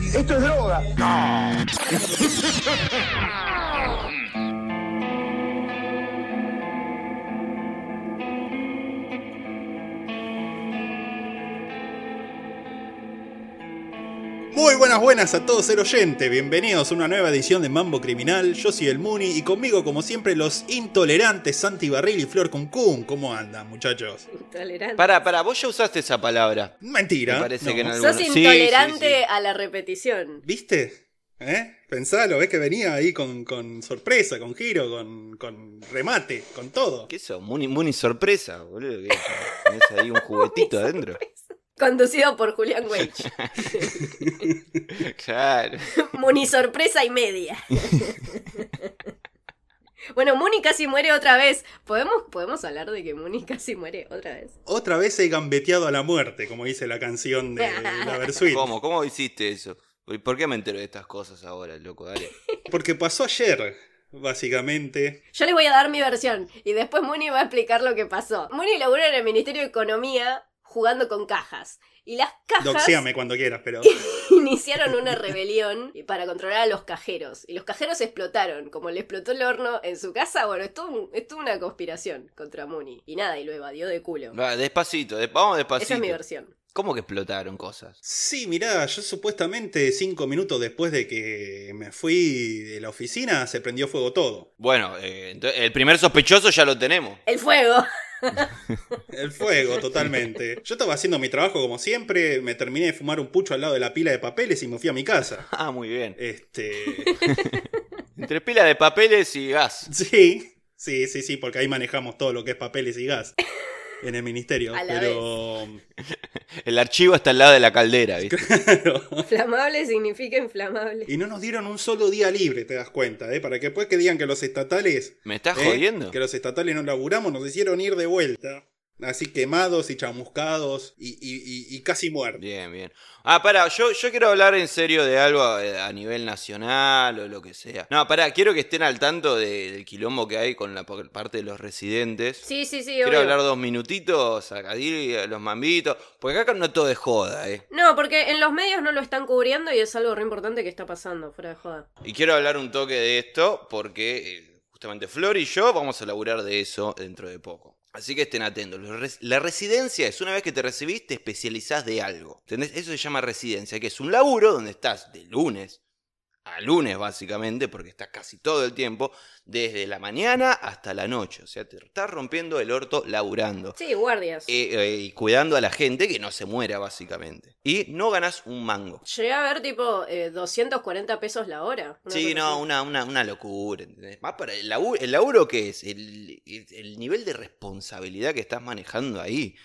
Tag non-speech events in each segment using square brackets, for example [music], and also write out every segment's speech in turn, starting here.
Esto es droga. [laughs] Muy buenas, buenas a todos el oyente. Bienvenidos a una nueva edición de Mambo Criminal. Yo soy el Muni y conmigo, como siempre, los intolerantes Santi Barril y Flor Cuncún. ¿Cómo andan, muchachos? Intolerante. Para, para, vos ya usaste esa palabra. Mentira. Me parece no. que en Sos Sí, intolerante sí, sí. a la repetición. ¿Viste? ¿Eh? Pensalo, ves que venía ahí con, con sorpresa, con giro, con, con remate, con todo. ¿Qué eso? Muni, Muni sorpresa, boludo. ¿Qué? ¿Tenés ahí un [laughs] juguetito adentro? Conducido por Julián Weich. [laughs] Claro. Muni sorpresa y media. bueno, Muni casi muere otra vez. ¿Podemos, ¿Podemos hablar de que Muni casi muere otra vez? Otra vez he gambeteado a la muerte, como dice la canción de [laughs] la Versuit. ¿Cómo? ¿Cómo hiciste eso? ¿Y ¿Por qué me entero de estas cosas ahora, loco? Dale. Porque pasó ayer, básicamente. Yo les voy a dar mi versión y después Muni va a explicar lo que pasó. Muni laburó en el Ministerio de Economía jugando con cajas. Y las cajas Doxéame cuando quieras, pero. [laughs] iniciaron una rebelión para controlar a los cajeros. Y los cajeros explotaron. Como le explotó el horno en su casa, bueno, esto es una conspiración contra Muni. Y nada, y lo evadió de culo. Va, despacito, de- vamos despacito. Esa es mi versión. ¿Cómo que explotaron cosas? Sí, mirá, yo supuestamente cinco minutos después de que me fui de la oficina se prendió fuego todo. Bueno, eh, el primer sospechoso ya lo tenemos. El fuego. El fuego, totalmente. Yo estaba haciendo mi trabajo como siempre, me terminé de fumar un pucho al lado de la pila de papeles y me fui a mi casa. Ah, muy bien. Este. [laughs] Entre pila de papeles y gas. Sí, sí, sí, sí, porque ahí manejamos todo lo que es papeles y gas en el ministerio. A la pero. El archivo está al lado de la caldera, ¿viste? Claro. Inflamable significa inflamable. Y no nos dieron un solo día libre, te das cuenta, ¿eh? Para que después que digan que los estatales. ¿Me estás ¿eh? jodiendo? Que los estatales no laburamos, nos hicieron ir de vuelta. Así quemados y chamuscados y, y- y- y casi muertos. Bien, bien. Ah, pará, yo, yo quiero hablar en serio de algo eh, a nivel nacional o lo que sea. No, pará, quiero que estén al tanto de- del quilombo que hay con la parte de los residentes. Sí, sí, sí, Quiero obvio. hablar dos minutitos, a Cadil, a los mambitos, porque acá no todo es joda, ¿eh? No, porque en los medios no lo están cubriendo y es algo re importante que está pasando, fuera de joda. Y quiero hablar un toque de esto porque eh, justamente Flor y yo vamos a laburar de eso dentro de poco. Así que estén atentos. La residencia es una vez que te recibís, te especializás de algo. Eso se llama residencia, que es un laburo donde estás de lunes a lunes, básicamente, porque estás casi todo el tiempo, desde la mañana hasta la noche. O sea, te estás rompiendo el orto laburando. Sí, guardias. Eh, eh, y cuidando a la gente que no se muera, básicamente. Y no ganás un mango. Llegué a ver tipo eh, 240 pesos la hora. Sí, no, una, una, una locura, ¿entendés? Más para el laburo, el laburo que es, el- el nivel de responsabilidad que estás manejando ahí.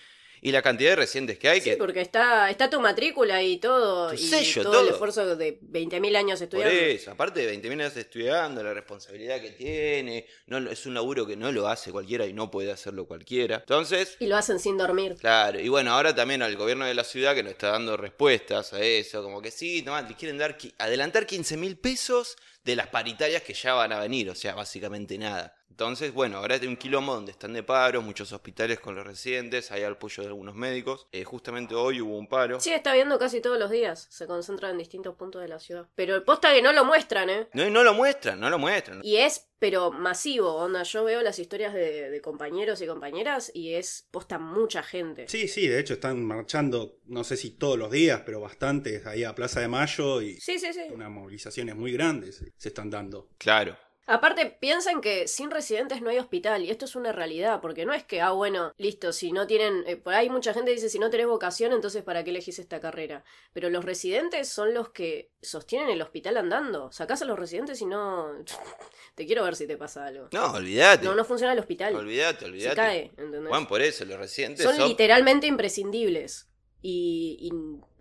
Y la cantidad de residentes que hay Sí, que. porque está, está tu matrícula y todo. Tu y sello, todo, el esfuerzo de 20.000 años Por estudiando. eso, aparte de 20 años estudiando, la responsabilidad que tiene, no, es un laburo que no lo hace cualquiera y no puede hacerlo cualquiera. Entonces, Y lo hacen sin dormir. Claro, y bueno, ahora también al gobierno de la ciudad que nos está dando respuestas a eso, como que sí, nomás le quieren dar, adelantar 15 mil pesos de las paritarias que ya van a venir, o sea, básicamente nada. Entonces, bueno, ahora hay un quilombo donde están de paro, muchos hospitales con los residentes, hay apoyo de algunos médicos. Eh, justamente hoy hubo un paro. Sí, está viendo casi todos los días. Se concentra en distintos puntos de la ciudad. Pero el posta que no lo muestran, ¿eh? No, no lo muestran, no lo muestran. Y es, pero masivo, onda. Yo veo las historias de, de compañeros y compañeras y es posta mucha gente. Sí, sí, de hecho están marchando, no sé si todos los días, pero bastantes ahí a Plaza de Mayo y Sí, sí, sí. unas movilizaciones muy grandes se están dando. Claro. Aparte, piensan que sin residentes no hay hospital, y esto es una realidad, porque no es que, ah, bueno, listo, si no tienen, eh, por ahí mucha gente dice, si no tenés vocación, entonces ¿para qué elegís esta carrera? Pero los residentes son los que sostienen el hospital andando. Sacás a los residentes y no... [laughs] te quiero ver si te pasa algo. No, olvídate. No, no funciona el hospital. Olvídate, Se olvídate. cae, ¿entendés? Juan, por eso, los residentes son son... literalmente imprescindibles. Y, y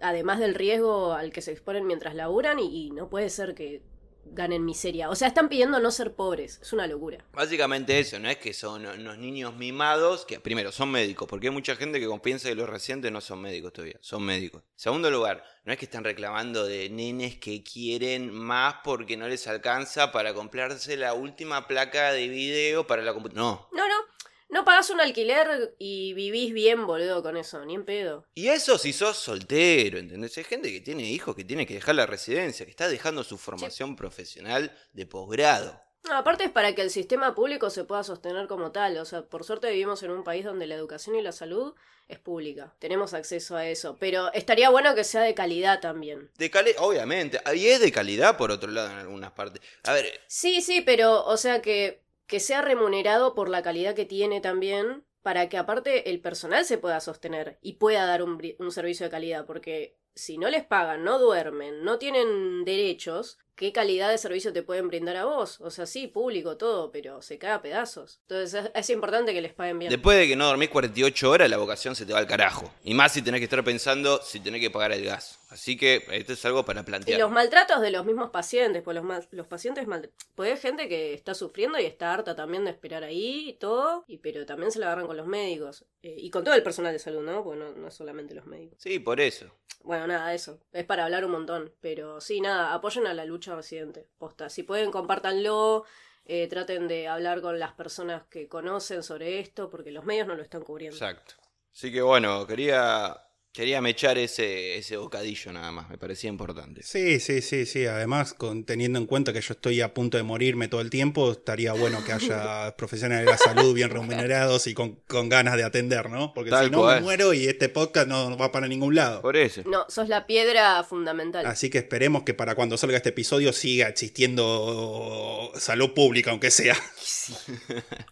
además del riesgo al que se exponen mientras laburan, y, y no puede ser que ganen miseria. O sea, están pidiendo no ser pobres. Es una locura. Básicamente eso, no es que son unos niños mimados que primero son médicos, porque hay mucha gente que piensa que los residentes no son médicos todavía, son médicos. Segundo lugar, no es que están reclamando de nenes que quieren más porque no les alcanza para comprarse la última placa de video para la computadora. No, No, no. No pagás un alquiler y vivís bien, boludo, con eso, ni en pedo. Y eso si sos soltero, ¿entendés? Hay gente que tiene hijos que tiene que dejar la residencia, que está dejando su formación profesional de posgrado. No, aparte es para que el sistema público se pueda sostener como tal. O sea, por suerte vivimos en un país donde la educación y la salud es pública. Tenemos acceso a eso. Pero estaría bueno que sea de calidad también. De calidad, obviamente. Y es de calidad por otro lado en algunas partes. A ver, Sí, sí, pero, o sea, que, que sea remunerado por la calidad que tiene también, para que aparte el personal se pueda sostener y pueda dar un, servicio de calidad, porque si no les pagan, no duermen, no tienen derechos, ¿qué calidad de servicio te pueden brindar a vos? O sea, sí, público, todo, pero se cae a pedazos. Entonces es, es importante que les paguen bien. después de que no dormís 48 horas, la vocación se te va al carajo. Y más si tenés que estar pensando si tenés que pagar el gas. Así que esto es algo para Y plantear. los maltratos de los mismos pacientes, pues los, los pacientes mal... Pues hay gente que está sufriendo y está harta también de esperar ahí y todo, y, pero también se la agarran con los médicos. eh, y con todo el personal de salud, ¿no? Porque no, solamente los médicos. Sí, por eso. Bueno, nada, eso. Es para hablar un montón. Pero sí, nada, apoyen a la lucha residente. Posta. Si pueden, compártanlo. eh, traten de hablar con las personas que conocen sobre esto, porque los medios no lo están cubriendo. Exacto. Así que bueno, quería, quería mechar ese, ese bocadillo nada más. Me parecía importante. Sí, sí, sí, sí. Además, con, teniendo en cuenta que yo estoy a punto de morirme todo el tiempo, estaría bueno que haya [laughs] profesionales de la salud bien remunerados y con, con ganas de atender, ¿no? Porque Tal si no cual. me muero y este podcast no va para ningún lado. Por eso. No, sos la piedra fundamental. Así que esperemos que para cuando salga este episodio siga existiendo salud pública, aunque sea. [laughs]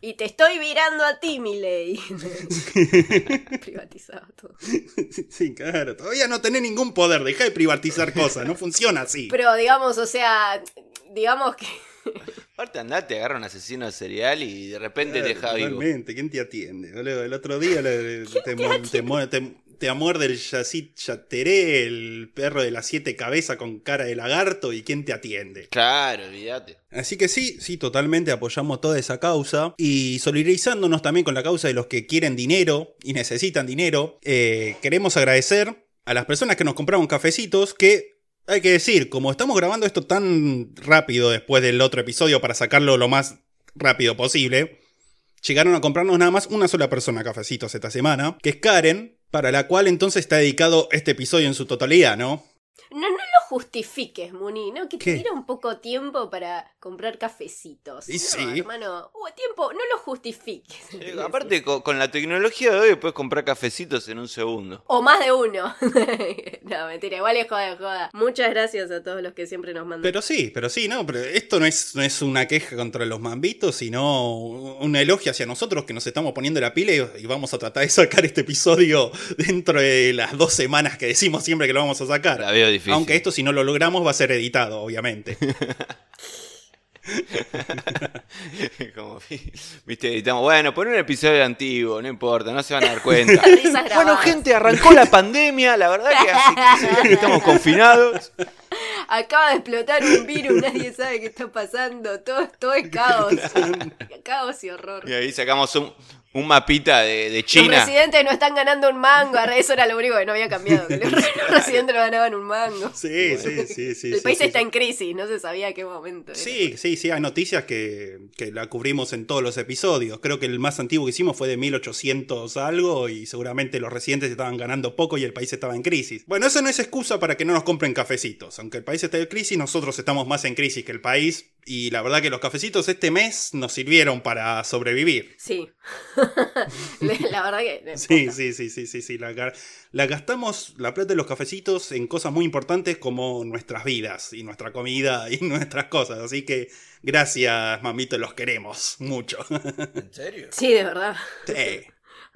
Y te estoy virando a ti, Miley. [laughs] Privatizado todo. Sí, claro. Todavía no tenés ningún poder. Deja de privatizar cosas. No funciona así. [laughs] Pero digamos, o sea, digamos que. [laughs] Aparte andate, agarra un asesino serial y de repente te deja vivo. Totalmente. ¿Quién te atiende? El otro día le- te, te te- te muerde el Yacit Yateré, el perro de las siete cabezas con cara de lagarto. ¿Y quién te atiende? Claro, olvídate. Así que sí, sí, totalmente apoyamos toda esa causa y solidarizándonos también con la causa de los que quieren dinero y necesitan dinero, eh, queremos agradecer a las personas que nos compraron cafecitos que, hay que decir, como estamos grabando esto tan rápido después del otro episodio para sacarlo lo más rápido posible, llegaron a comprarnos nada más una sola persona cafecitos esta semana, que es Karen, para la cual entonces está dedicado este episodio en su totalidad, ¿no? Justifiques, Muni, ¿no? Que ¿Qué? te diera un poco tiempo para comprar cafecitos. Y no, sí. hermano, hubo tiempo, no lo justifiques. Eh, aparte, co- con, la tecnología de hoy puedes comprar cafecitos en un segundo. O más de uno. [laughs] no, mentira, igual es joda, joda. Muchas gracias a todos los que siempre nos mandan. Pero sí, pero sí, no, pero esto no es, no es una queja contra los mambitos, sino un elogio hacia nosotros que nos estamos poniendo la pila y, y vamos a tratar de sacar este episodio [laughs] dentro de las dos semanas que decimos siempre que lo vamos a sacar. La veo difícil. Aunque esto si no lo logramos va a ser editado, obviamente. [laughs] Como, viste, editamos, bueno, pon un episodio antiguo, no importa, no se van a dar cuenta. [laughs] Bueno, gente, arrancó la pandemia, la verdad que hace 15 días que [laughs] estamos confinados. Acaba de explotar un virus, [laughs] nadie sabe qué está pasando. Todo, todo es caos. caos y horror. Y ahí sacamos un, un mapita de, de Los China. residentes no están ganando un mango. Eso era lo único que no había cambiado. Que los, [laughs] los residentes no ganaban un mango. Sí, sí, sí, sí. El sí, país sí, está sí. en crisis, no se sabía a qué momento. era. Sí, sí, sí, hay noticias que, que la cubrimos en todos los episodios. Creo que el más antiguo que hicimos fue de 1800 algo y seguramente los residentes estaban ganando poco y el país estaba en crisis. Bueno, eso no es excusa para que no nos compren cafecitos. Aunque el país está en crisis, nosotros estamos más en crisis que el país y la verdad que los cafecitos este mes nos sirvieron para sobrevivir. Sí. [laughs] la verdad que. Sí, sí, sí, sí, sí, sí. La, la gastamos la plata de los cafecitos en cosas muy importantes como nuestras vidas y nuestra comida y [laughs] nuestras cosas. Así que gracias, mamito, los queremos mucho. [laughs] ¿En serio? Sí, de verdad. Sí.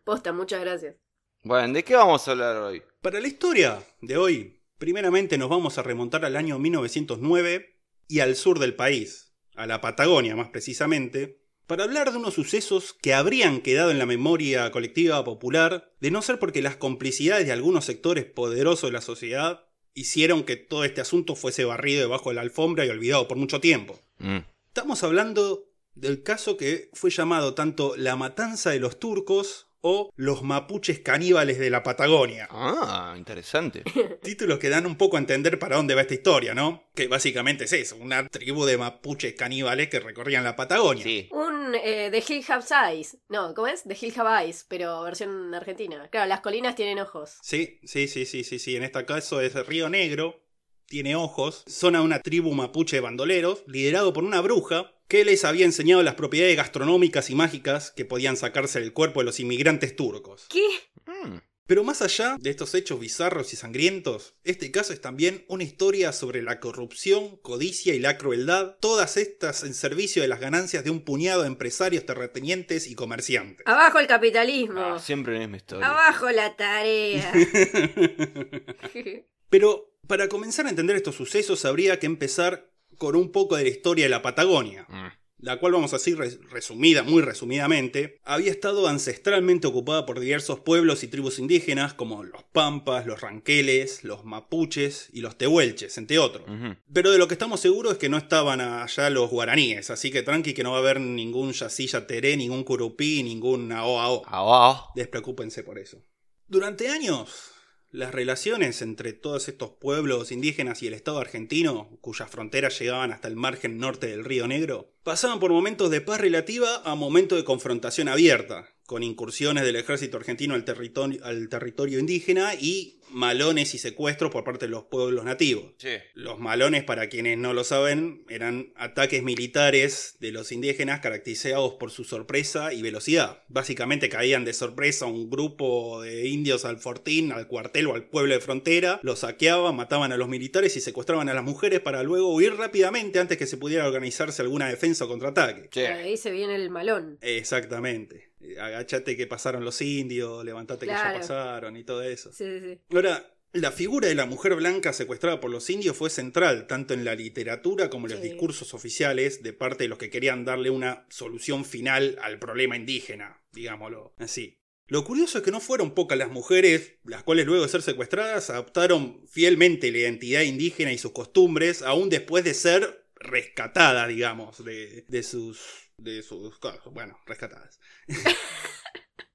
Posta, muchas gracias. Bueno, ¿de qué vamos a hablar hoy? Para la historia de hoy, primeramente nos vamos a remontar al año 1909 y al sur del país, a la Patagonia más precisamente, para hablar de unos sucesos que habrían quedado en la memoria colectiva popular, de no ser porque las complicidades de algunos sectores poderosos de la sociedad hicieron que todo este asunto fuese barrido debajo de la alfombra y olvidado por mucho tiempo. Mm. Estamos hablando del caso que fue llamado tanto la matanza de los turcos o Los mapuches caníbales de la Patagonia. Ah, interesante. [laughs] Títulos que dan un poco a entender para dónde va esta historia, ¿no? Que básicamente es eso, una tribu de mapuches caníbales que recorrían la Patagonia. Sí. Un eh, The Hill Have Eyes. No, ¿cómo es? The Hill Have Eyes, pero versión argentina. Claro, las colinas tienen ojos. Sí, sí, sí, sí, sí, sí. En este caso es Río Negro, tiene ojos. Son a una tribu mapuche de bandoleros, liderado por una bruja que les había enseñado las propiedades gastronómicas y mágicas que podían sacarse del cuerpo de los inmigrantes turcos. ¿Qué? Mm. Pero más allá de estos hechos bizarros y sangrientos, este caso es también una historia sobre la corrupción, codicia y la crueldad, todas estas en servicio de las ganancias de un puñado de empresarios terratenientes y comerciantes. Abajo el capitalismo. Ah, siempre la misma historia. Abajo la tarea. [laughs] [laughs] Pero para comenzar a entender estos sucesos habría que empezar con un poco de la historia de la Patagonia. Mm. la cual vamos a decir res- resumida, muy resumidamente, había estado ancestralmente ocupada por diversos pueblos y tribus indígenas como los pampas, los ranqueles, los mapuches y los tehuelches, entre otros. Pero de lo que estamos seguros es que no estaban allá los guaraníes, así que tranqui que no va a haber ningún yacilla teré, ningún curupí, ningún aoao. Abajo. Despreocúpense por eso. Durante años, las relaciones entre todos estos pueblos indígenas y el Estado argentino, cuyas fronteras llegaban hasta el margen norte del Río Negro, pasaban por momentos de paz relativa a momentos de confrontación abierta, con incursiones del ejército argentino al territorio, al territorio indígena y malones y secuestros por parte de los pueblos nativos. Sí. Los malones, para quienes no lo saben, eran ataques militares de los indígenas caracterizados por su sorpresa y velocidad. Básicamente caían de sorpresa un grupo de indios al fortín, al cuartel o al pueblo de frontera, los saqueaban, mataban a los militares y secuestraban a las mujeres para luego huir rápidamente antes que se pudiera organizarse alguna defensa o contraataque. Sí. Ahí se viene el malón. Exactamente. Agachate que pasaron los indios, levantate que ya pasaron y todo eso. Sí, sí, sí. Ahora, la figura de la mujer blanca secuestrada por los indios fue central tanto en la literatura como en los Sí. discursos oficiales de parte de los que querían darle una solución final al problema indígena, digámoslo así. Lo curioso es que no fueron pocas las mujeres, las cuales luego de ser secuestradas adoptaron fielmente la identidad indígena y sus costumbres, aún después de ser rescatadas, digamos, de, de sus... de sus... bueno, rescatadas. [laughs]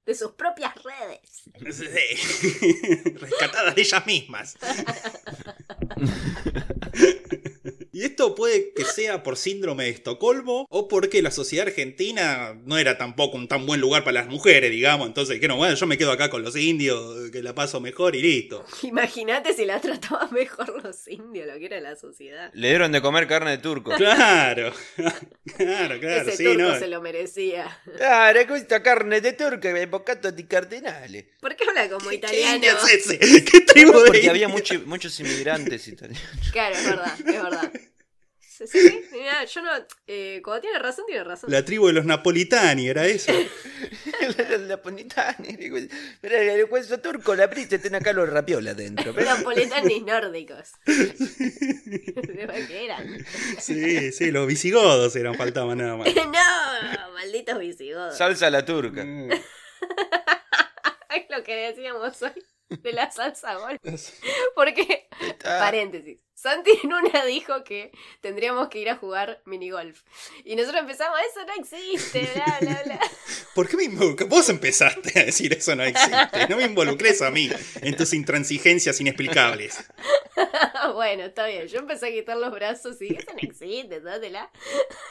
De sus propias redes. Sí. [laughs] Rescatadas de ellas mismas. [laughs] Y esto puede que sea por síndrome de Estocolmo o porque la sociedad argentina no era tampoco un tan buen lugar para las mujeres, digamos. Entonces, que no, bueno, yo me quedo acá con los indios, que la paso mejor y listo. Imagínate si la trataban mejor los indios, lo que era la sociedad. Le dieron de comer carne de turco. Claro, [laughs] claro, claro, Ese sí, turco ¿no? se lo merecía. Claro, questa carne de turco bocato di cardinale. ¿Por qué habla como ¿Qué italiano? indio es ese? ¿Qué tribu de Porque había [laughs] mucho- muchos inmigrantes italianos. Claro, es verdad, es verdad. Sí, sí, sí. Mirá, yo no. eh, cuando tiene razón, tiene razón. La tribu de los napolitani, era eso. [laughs] [laughs] La napolitani. Pero el hueso turco, la prisa, tiene acá los rapiolas dentro. [laughs] Pero... Napolitanos nórdicos. ¿Qué eran? Sí, sí, los visigodos eran, faltaban nada más. no, malditos visigodos. Salsa a la turca. Mm. Es lo que decíamos hoy de la salsa golf. [laughs] Porque, paréntesis, Santi en una dijo que tendríamos que ir a jugar minigolf. Y nosotros empezamos, eso no existe, bla, bla, bla. [laughs] ¿Por qué me involucras? Vos empezaste a decir eso no existe. No me involucres a mí en tus intransigencias inexplicables. [laughs] [laughs] bueno, está bien. Yo empecé a quitar los brazos y eso no existe, dátela. [laughs]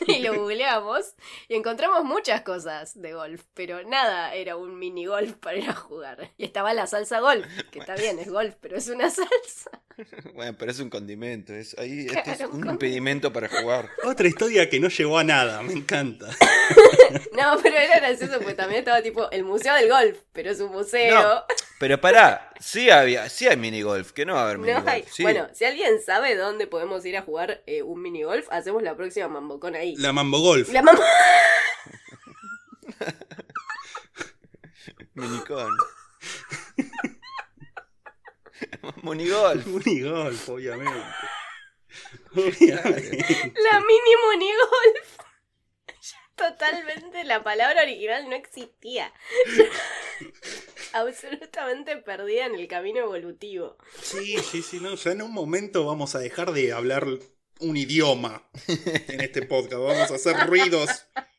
Y lo googleamos y encontramos muchas cosas de golf, pero nada era un mini golf para ir a jugar. Y estaba la salsa golf, que está bien, es golf, pero es una [laughs] salsa. Bueno, pero es un condimento. Es, ahí, Claro, este es un un condimento. impedimento para jugar. Otra historia que no llevó a nada, me encanta. No, pero era gracioso porque también estaba tipo el museo del golf, pero es un museo. No, pero pará, sí había, sí hay minigolf, que no va a haber No minigolf. hay. sí. Bueno, si alguien sabe dónde podemos ir a jugar eh, un mini golf, hacemos la próxima mambocón ahí. La Mambo Golf. La mamá. [laughs] Minicón. [laughs] Monigolf. Unigolf, obviamente. Obviamente. La mini monigolf. Totalmente la palabra original no existía. [laughs] Absolutamente perdida en el camino evolutivo. Sí, sí, sí, no. Ya en un momento vamos a dejar de hablar un idioma en este podcast. Vamos a hacer ruidos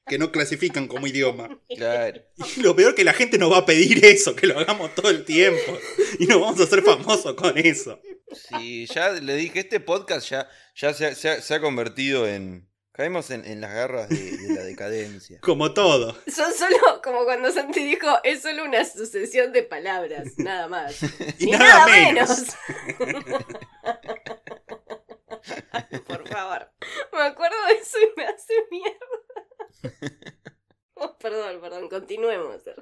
que no clasifican como idioma. Claro. Y lo peor que la gente nos va a pedir eso, que lo hagamos todo el tiempo. Y nos vamos a hacer famosos con eso. Sí, ya le dije, este podcast ya, ya se ha convertido en... Caemos en, en las garras de, de la decadencia. [laughs] Como todo. Son solo, como cuando Santi dijo, es solo una sucesión de palabras, nada más. [laughs] Y Ni nada menos. [laughs] Por favor. Me acuerdo de eso y me hace mierda. Oh, perdón, perdón, continuemos. ¿De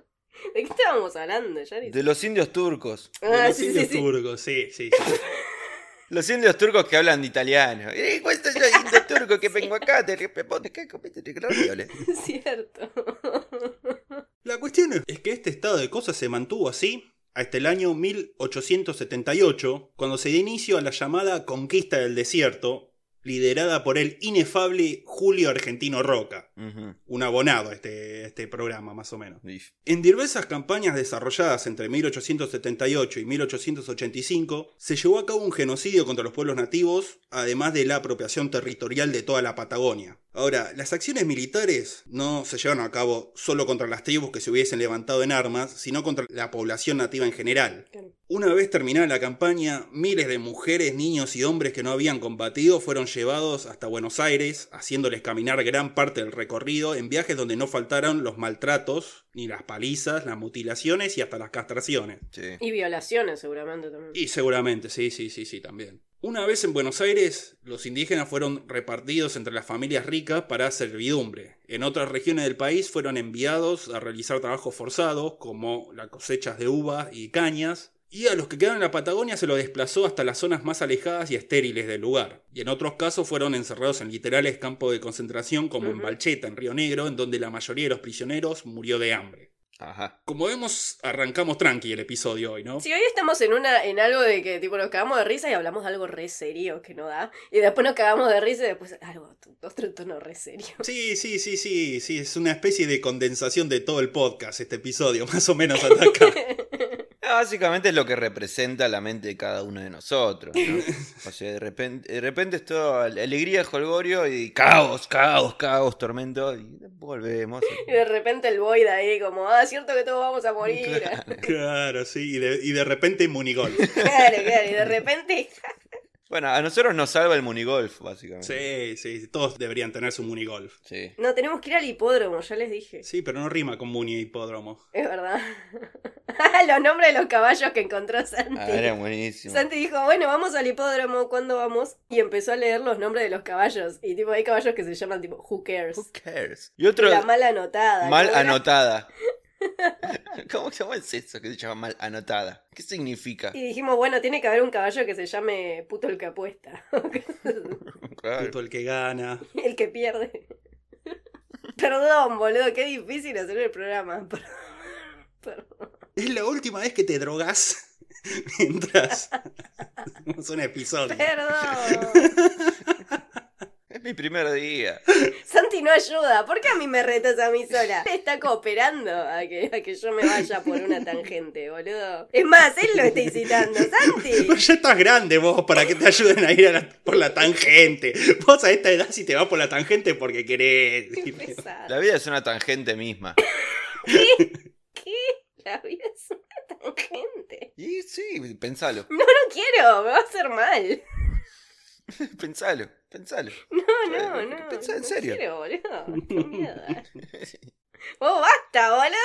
qué estábamos hablando, Yaris? De los indios turcos. De Ah, los sí, sí, indios sí. turcos, sí, sí, sí. Los indios turcos que hablan de italiano. Eh, ¿Cuál soy yo, indio turco que vengo acá? Te responde, ¿qué comiste ravioles? [laughs] Cierto. La cuestión es que este estado de cosas se mantuvo así hasta el año 1878, cuando se dio inicio a la llamada Conquista del Desierto, liderada por el inefable Julio Argentino Roca. Un abonado a este, este programa, más o menos. If. En diversas campañas desarrolladas entre 1878 y 1885, se llevó a cabo un genocidio contra los pueblos nativos, además de la apropiación territorial de toda la Patagonia. Ahora, las acciones militares no se llevaron a cabo solo contra las tribus que se hubiesen levantado en armas, sino contra la población nativa en general. Una vez terminada la campaña, miles de mujeres, niños y hombres que no habían combatido fueron llevados hasta Buenos Aires, haciéndoles caminar gran parte del recorrido en viajes donde no faltaron los maltratos, ni las palizas, las mutilaciones y hasta las castraciones. Sí. Y violaciones seguramente también. Y seguramente, sí, sí, sí, sí, también. Una vez en Buenos Aires, los indígenas fueron repartidos entre las familias ricas para servidumbre. En otras regiones del país fueron enviados a realizar trabajos forzados, como las cosechas de uvas y cañas. Y a los que quedaron en la Patagonia se los desplazó hasta las zonas más alejadas y estériles del lugar. Y en otros casos fueron encerrados en literales campos de concentración como en. Balcheta, en Río Negro, en donde la mayoría de los prisioneros murió de hambre. Ajá. Como vemos, arrancamos tranqui el episodio hoy, ¿no? Sí, hoy estamos en una en algo de que tipo nos cagamos de risa y hablamos de algo re serio que no da. Y después nos cagamos de risa y después algo otro tono re serio. Sí, sí, sí, sí, sí, es una especie de condensación de todo el podcast, este episodio, [laughs] más o menos hasta acá. [laughs] Básicamente es lo que representa la mente de cada uno de nosotros, ¿no? [laughs] O sea, de repente, de repente es todo alegría, jolgorio y caos, caos, caos, tormento y volvemos. [laughs] Y de repente el Void ahí como, ah, cierto que todos vamos a morir. [laughs] Claro, sí, y de, y de repente Munigol. claro, claro, y de repente... Bueno, a nosotros nos salva el munigolf, Sí, básicamente. sí, todos deberían tener su Munigolf. Sí. No, tenemos que ir al hipódromo, ya les dije. Sí, pero no rima con Muni hipódromo. Es verdad. [laughs] Los nombres de los caballos que encontró Santi. Ah, era buenísimo. Santi dijo, bueno, vamos al hipódromo, ¿cuándo vamos? Y empezó a leer los nombres de los caballos. Y tipo, hay caballos que se llaman tipo, Who cares? Who cares? Y otro La mal anotada. mal anotada. [laughs] [laughs] ¿Cómo, ¿Cómo es eso que se llama mal anotada? ¿Qué significa? Y dijimos, bueno, tiene que haber un caballo que se llame puto el que apuesta. [laughs] Claro. Puto el que gana. [laughs] el que pierde. Perdón, boludo, qué difícil hacer el programa. Perdón. Perdón. Es la última vez que te drogas mientras hacemos un episodio. Perdón. Es mi primer día. Santi no ayuda. ¿Por qué a mí me retas a mí sola? Él está cooperando a que, a que yo me vaya por una tangente, boludo. Es más, él lo está incitando. Santi. [laughs] Pero ya estás grande vos para que te ayuden a ir a la- por la tangente. Vos a esta edad si te vas por la tangente porque querés. Qué. La vida es una tangente misma. [laughs] ¿Qué? La vida es una tangente. Y sí, pensalo. No, no quiero. Me va a hacer mal. [laughs] Pensalo, pensalo. [laughs] No, no, no. Pensá en no serio. quiero, boludo. [laughs] Qué miedo. [laughs] Vos basta, boludo.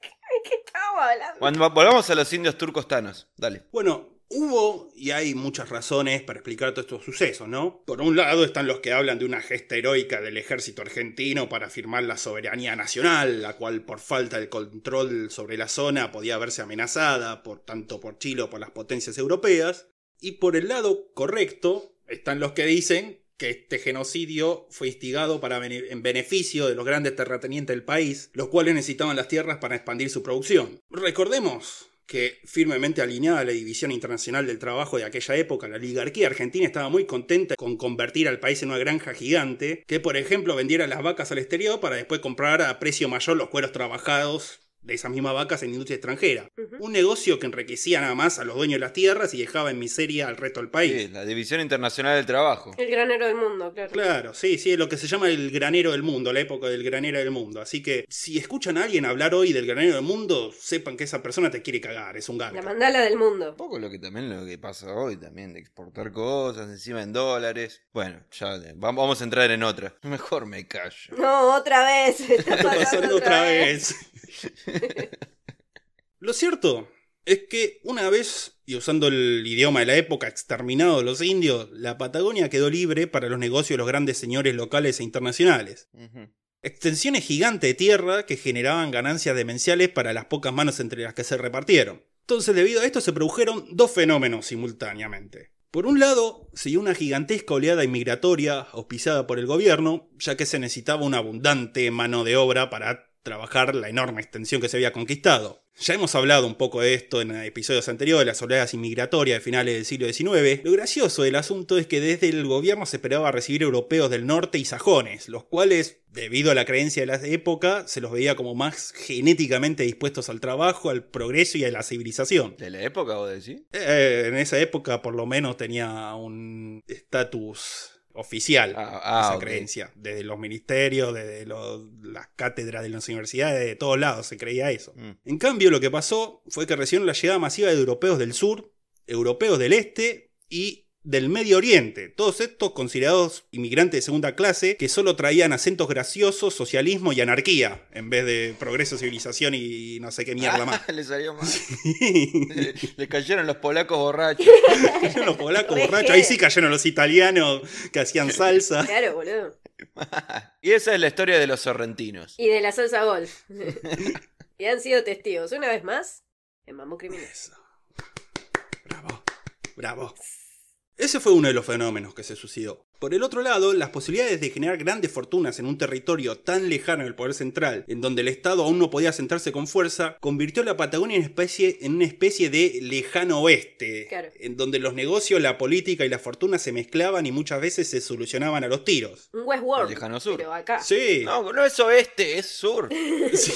¿Qué, qué estábamos hablando? Cuando volvamos a los indios turcos tanos, dale. Bueno, hubo y hay muchas razones para explicar todos estos sucesos, ¿no? Por un lado están los que hablan de una gesta heroica del ejército argentino para afirmar la soberanía nacional, la cual por falta de control sobre la zona podía verse amenazada por tanto por Chile o por las potencias europeas. Y por el lado correcto están los que dicen que este genocidio fue instigado para en beneficio de los grandes terratenientes del país, los cuales necesitaban las tierras para expandir su producción. Recordemos que firmemente alineada a la división internacional del trabajo de aquella época, la oligarquía argentina estaba muy contenta con convertir al país en una granja gigante, que por ejemplo vendiera las vacas al exterior para después comprar a precio mayor los cueros trabajados de esas mismas vacas en industria extranjera. Un negocio que enriquecía nada más a los dueños de las tierras y dejaba en miseria al resto del país. Sí, la División Internacional del Trabajo. El granero del mundo, claro. Claro, sí, sí, es lo que se llama el granero del mundo, la época del granero del mundo. Así que si escuchan a alguien hablar hoy del granero del mundo, sepan que esa persona te quiere cagar, es un La garca. mandala del mundo. Un poco lo que también lo que pasa hoy también, de exportar cosas encima en dólares. Bueno, ya vam- vamos a entrar en otra. [laughs] Mejor me callo. No, otra vez. Está [laughs] pasando otra vez. [laughs] Lo cierto es que una vez, y usando el idioma de la época, exterminado los indios, la Patagonia quedó libre para los negocios de los grandes señores locales e internacionales. Ujú. Extensiones gigantes de tierra que generaban ganancias demenciales para las pocas manos entre las que se repartieron. Entonces, debido a esto, se produjeron dos fenómenos simultáneamente. Por un lado, siguió una gigantesca oleada inmigratoria auspiciada por el gobierno, ya que se necesitaba una abundante mano de obra para trabajar la enorme extensión que se había conquistado. Ya hemos hablado un poco de esto en episodios anteriores, las oleadas inmigratorias de finales del siglo XIX. Lo gracioso del asunto es que desde el gobierno se esperaba recibir europeos del norte y sajones, los cuales, debido a la creencia de la época, se los veía como más genéticamente dispuestos al trabajo, al progreso y a la civilización. ¿De la época vos decís? Eh, en esa época por lo menos tenía un estatus oficial Ah, ah, esa creencia. Desde los ministerios, desde los- las cátedras de las universidades, de todos lados se creía eso. Mm. En cambio, lo que pasó fue que recibieron la llegada masiva de europeos del sur, europeos del este y del Medio Oriente. Todos estos considerados inmigrantes de segunda clase que solo traían acentos graciosos, socialismo y anarquía, en vez de progreso, civilización y no sé qué mierda más. [laughs] Le salió mal. Le, [laughs] le cayeron los polacos borrachos. [laughs] Cayeron los polacos borrachos. Ahí sí cayeron los italianos que hacían salsa. Claro, boludo. y esa es la historia de los sorrentinos. Y de la salsa golf. y han sido testigos, una vez más, en Mambo Criminal. Eso. Bravo. Bravo. Ese fue uno de los fenómenos que se sucedió. Por el otro lado, las posibilidades de generar grandes fortunas en un territorio tan lejano del poder central, en donde el Estado aún no podía sentarse con fuerza, convirtió a la Patagonia en, especie, en una especie de lejano oeste, Claro. en donde los negocios, la política y la fortuna se mezclaban y muchas veces se solucionaban a los tiros. Un Westworld. El lejano sur. Pero acá. Sí, No, no es oeste, es sur. [laughs] sí.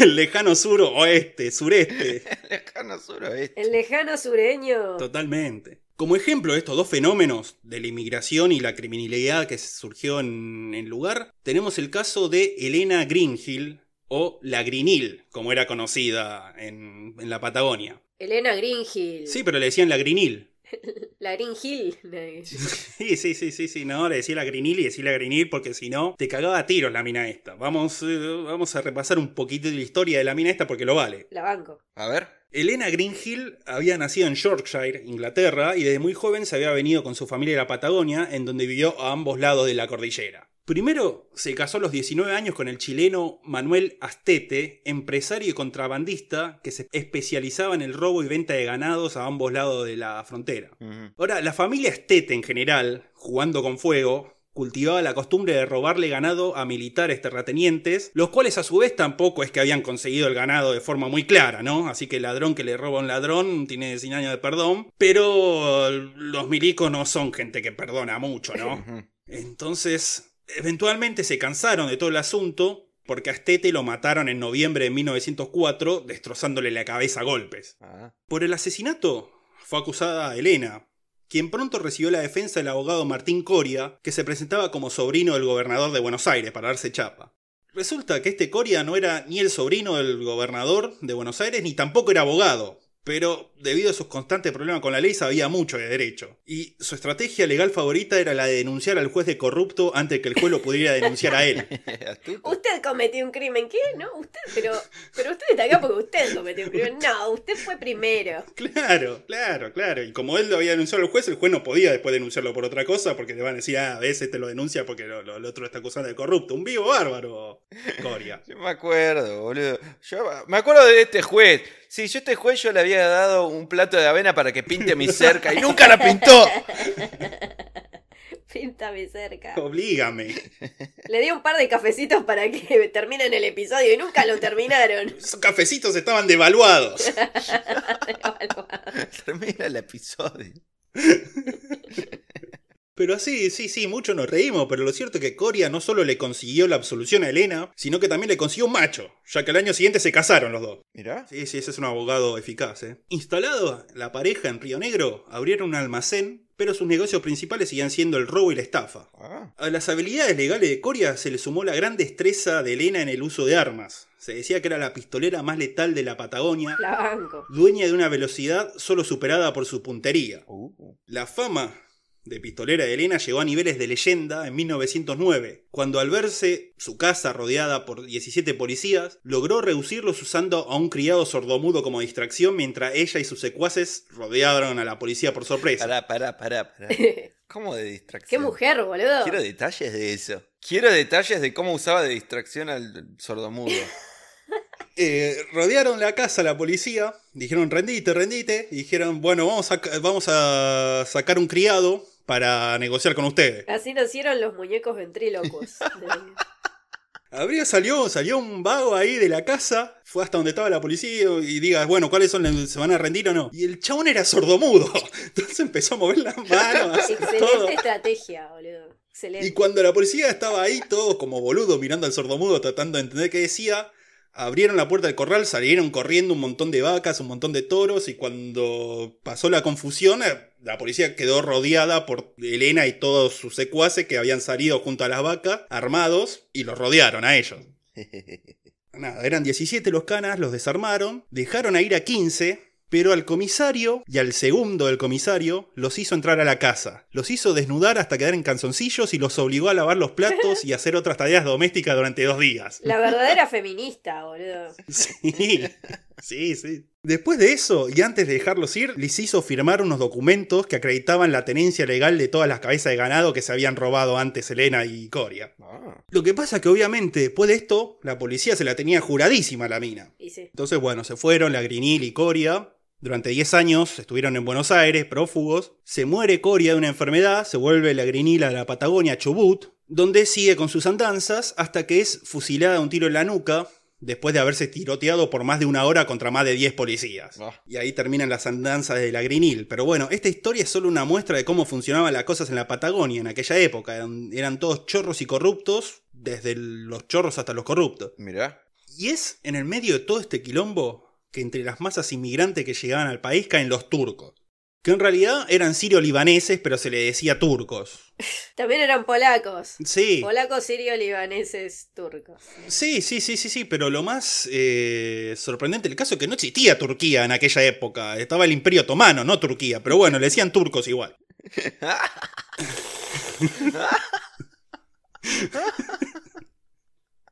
el lejano sur oeste, sureste. [laughs] lejano sur oeste. El lejano sureño. Totalmente. Como ejemplo de estos dos fenómenos, de la inmigración y la criminalidad que surgió en el lugar, tenemos el caso de Elena Greenhill, o la Greenhill, como era conocida en, en la Patagonia. Elena Greenhill. Sí, pero le decían la Greenhill. [laughs] La Green Hill. [laughs] Sí, sí, sí, sí, sí, no, le decía la Greenhill y decía la Greenhill porque si no, te cagaba a tiros la mina esta. Vamos, eh, vamos a repasar un poquito de la historia de la mina esta porque lo vale. La banco. A ver. Elena Greenhill había nacido en Yorkshire, Inglaterra, y desde muy joven se había venido con su familia a la Patagonia, en donde vivió a ambos lados de la cordillera. Primero se casó a los 19 años con el chileno Manuel Astete, empresario y contrabandista que se especializaba en el robo y venta de ganados a ambos lados de la frontera. Ahora, la familia Astete en general, jugando con fuego, cultivaba la costumbre de robarle ganado a militares terratenientes, los cuales a su vez tampoco es que habían conseguido el ganado de forma muy clara, ¿no? Así que el ladrón que le roba a un ladrón tiene 100 años de perdón, pero los milicos no son gente que perdona mucho, ¿no? Entonces, eventualmente se cansaron de todo el asunto, porque a Astete lo mataron en noviembre de 1904, destrozándole la cabeza a golpes. Ah. Por el asesinato fue acusada Elena, quien pronto recibió la defensa del abogado Martín Coria, que se presentaba como sobrino del gobernador de Buenos Aires para darse chapa. Resulta que este Coria no era ni el sobrino del gobernador de Buenos Aires ni tampoco era abogado, pero debido a sus constantes problemas con la ley sabía mucho de derecho. Y su estrategia legal favorita era la de denunciar al juez de corrupto antes de que el juez lo pudiera denunciar a él. [laughs] Usted cometió un crimen. ¿Qué? ¿No? Usted, pero, pero usted está acá porque usted cometió un crimen. No, usted fue primero. [laughs] Claro, claro, claro. Y como él lo había denunciado al juez, el juez no podía después denunciarlo por otra cosa porque le van a decir, ah, a veces te lo denuncia porque lo- lo- el otro lo está acusando de corrupto. Un vivo bárbaro, Coria. Yo me acuerdo, boludo. Yo me acuerdo de este juez. Sí, yo a este juez yo le había dado un plato de avena para que pinte mi cerca y nunca la pintó. [laughs] Píntame cerca. Oblígame. Le di un par de cafecitos para que [laughs] terminen el episodio y nunca lo terminaron. Esos cafecitos estaban devaluados. [laughs] Termina el episodio. Pero sí, sí, sí, mucho nos reímos, pero lo cierto es que Coria no solo le consiguió la absolución a Elena, sino que también le consiguió un macho, ya que al año siguiente se casaron los dos. Mirá. Sí, sí, ese es un abogado eficaz, ¿eh? Instalado la pareja en Río Negro, abrieron un almacén, pero sus negocios principales seguían siendo el robo y la estafa. Ah. A las habilidades legales de Coria se le sumó la gran destreza de Elena en el uso de armas. Se decía que era la pistolera más letal de la Patagonia, La banco. dueña de una velocidad solo superada por su puntería. Uh. La fama de pistolera de Elena llegó a niveles de leyenda en 1909, cuando al verse su casa rodeada por 17 policías, logró reducirlos usando a un criado sordomudo como distracción mientras ella y sus secuaces rodearon a la policía por sorpresa. Pará, pará, pará, pará. [laughs] ¿Cómo de Qué distracción? mujer, boludo. Quiero detalles de eso. Quiero detalles de cómo usaba de distracción al sordomudo. [laughs] Eh, rodearon la casa la policía, dijeron rendite, rendite, y dijeron, bueno, vamos a, vamos a sacar un criado para negociar con ustedes. Así nacieron los muñecos ventrílocos. [laughs] Habría salió, salió un vago ahí de la casa, fue hasta donde estaba la policía y diga, bueno, ¿cuáles son? ¿Se van a rendir o no? Y el chabón era sordomudo. [laughs] Entonces empezó a mover las [laughs] manos, todo. Excelente estrategia, boludo. Excelente. Y cuando la policía estaba ahí, todos como boludo mirando al sordomudo, tratando de entender qué decía, abrieron la puerta del corral, salieron corriendo un montón de vacas, un montón de toros, y cuando pasó la confusión, eh, la policía quedó rodeada por Elena y todos sus secuaces que habían salido junto a las vacas, armados, y los rodearon a ellos. [laughs] Nada, eran 17 los canas, los desarmaron, dejaron a ir a 15, pero al comisario y al segundo del comisario los hizo entrar a la casa. Los hizo desnudar hasta quedar en canzoncillos y los obligó a lavar los platos y hacer otras tareas domésticas durante dos días. La verdadera feminista, boludo. [laughs] Sí, sí, sí. Después de eso, y antes de dejarlos ir, les hizo firmar unos documentos que acreditaban la tenencia legal de todas las cabezas de ganado que se habían robado antes Elena y Coria. Ah. Lo que pasa es que obviamente después de esto, la policía se la tenía juradísima a la mina. Y sí. Entonces, bueno, se fueron la Grinil y Coria. Durante 10 años estuvieron en Buenos Aires, prófugos. Se muere Coria de una enfermedad, se vuelve la Grinil a la Patagonia, Chubut, donde sigue con sus andanzas hasta que es fusilada de un tiro en la nuca, después de haberse tiroteado por más de una hora contra más de 10 policías. Ah. Y ahí terminan las andanzas de la Grinil. Pero bueno, esta historia es solo una muestra de cómo funcionaban las cosas en la Patagonia en aquella época. Eran, eran todos chorros y corruptos, desde los chorros hasta los corruptos. Mirá. Y es en el medio de todo este quilombo que entre las masas inmigrantes que llegaban al país caen los turcos. Que en realidad eran sirio-libaneses, pero se le decía turcos. [laughs] También eran polacos. Sí, Polacos, sirio, libaneses, turcos. sí, sí, sí, sí, sí, pero lo más eh, sorprendente del caso es que no existía Turquía en aquella época. Estaba el Imperio Otomano, no Turquía, pero bueno, le decían turcos igual. [laughs]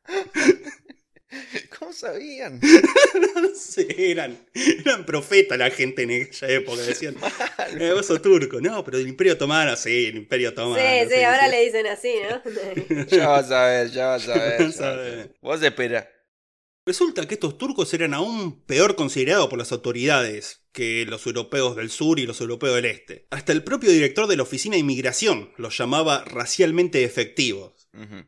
[laughs] [laughs] ¿Cómo sabían? [laughs] Sí, eran, eran profetas la gente en aquella época, decían, [laughs] eh, vos sos turco, no, pero el Imperio Otomano, sí, el Imperio Otomano. sí, sí, ahora sí. le dicen así, ¿no? Ya vas a ver, ya vas a ver. ya Vas a ver. Vos espera. Resulta que estos turcos eran aún peor considerados por las autoridades que los europeos del sur y los europeos del este. Hasta el propio director de la Oficina de Inmigración los llamaba racialmente efectivos.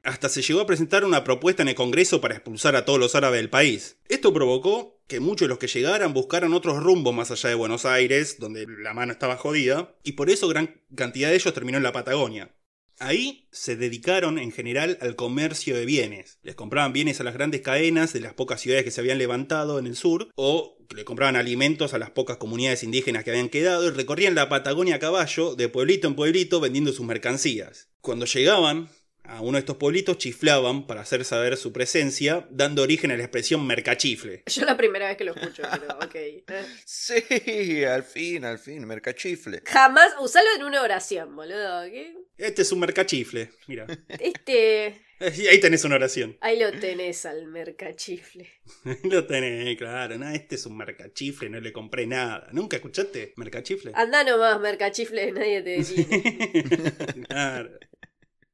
Hasta se llegó a presentar una propuesta en el Congreso para expulsar a todos los árabes del país. Esto provocó que muchos de los que llegaran buscaran otros rumbos más allá de Buenos Aires, donde la mano estaba jodida, y por eso gran cantidad de ellos terminó en la Patagonia. Ahí se dedicaron en general al comercio de bienes. Les compraban bienes a las grandes cadenas de las pocas ciudades que se habían levantado en el sur, o le compraban alimentos a las pocas comunidades indígenas que habían quedado y recorrían la Patagonia a caballo, de pueblito en pueblito, vendiendo sus mercancías. Cuando llegaban a uno de estos pueblitos, chiflaban para hacer saber su presencia, dando origen a la expresión mercachifle. [laughs] Yo la primera vez que lo escucho, pero ok. [laughs] Sí, al fin, al fin, mercachifle. Jamás usalo en una oración, boludo. ¿qué? Este es un mercachifle, mira. Este. [laughs] Ahí tenés una oración. Ahí lo tenés al mercachifle. Ahí Lo tenés, claro. No, este es un mercachifle, no le compré nada. ¿Nunca escuchaste mercachifle? Anda nomás, mercachifle, nadie te detiene. Claro.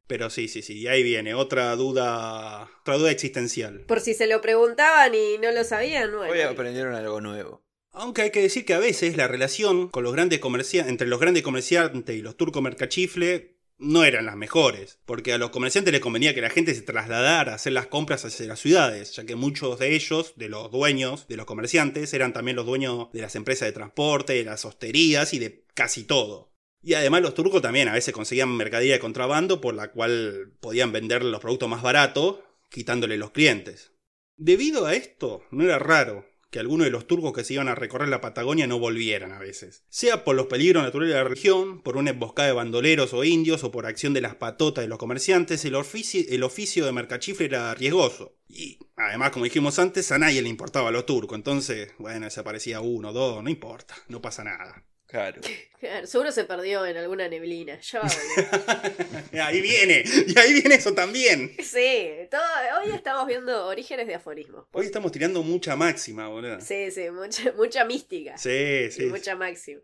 Pero sí, sí, sí, y ahí viene otra duda, otra duda existencial. Por si se lo preguntaban y no lo sabían, bueno. Hoy aprendieron algo nuevo. Aunque hay que decir que a veces la relación con los grandes entre los grandes comerciantes y los turcos mercachifle no eran las mejores, porque a los comerciantes les convenía que la gente se trasladara a hacer las compras hacia las ciudades, ya que muchos de ellos, de los dueños, de los comerciantes, eran también los dueños de las empresas de transporte, de las hosterías y de casi todo. Y además los turcos también a veces conseguían mercadería de contrabando por la cual podían vender los productos más baratos, quitándole los clientes. Debido a esto, no era raro que algunos de los turcos que se iban a recorrer la Patagonia no volvieran a veces. Sea por los peligros naturales de la región, por una emboscada de bandoleros o indios, o por acción de las patotas de los comerciantes, el oficio, el oficio de mercachifle era riesgoso. Y además, como dijimos antes, a nadie le importaba a los turcos. Entonces, bueno, desaparecía uno, dos, no importa, no pasa nada. Claro. [laughs] Claro, seguro se perdió en alguna neblina. Ya va a volver. [laughs] ahí viene, y ahí viene eso también. Sí, todo, hoy estamos viendo orígenes de aforismos. Hoy estamos tirando mucha máxima, boludo. Sí, sí, mucha, mucha mística. Sí, Y sí. mucha máxima.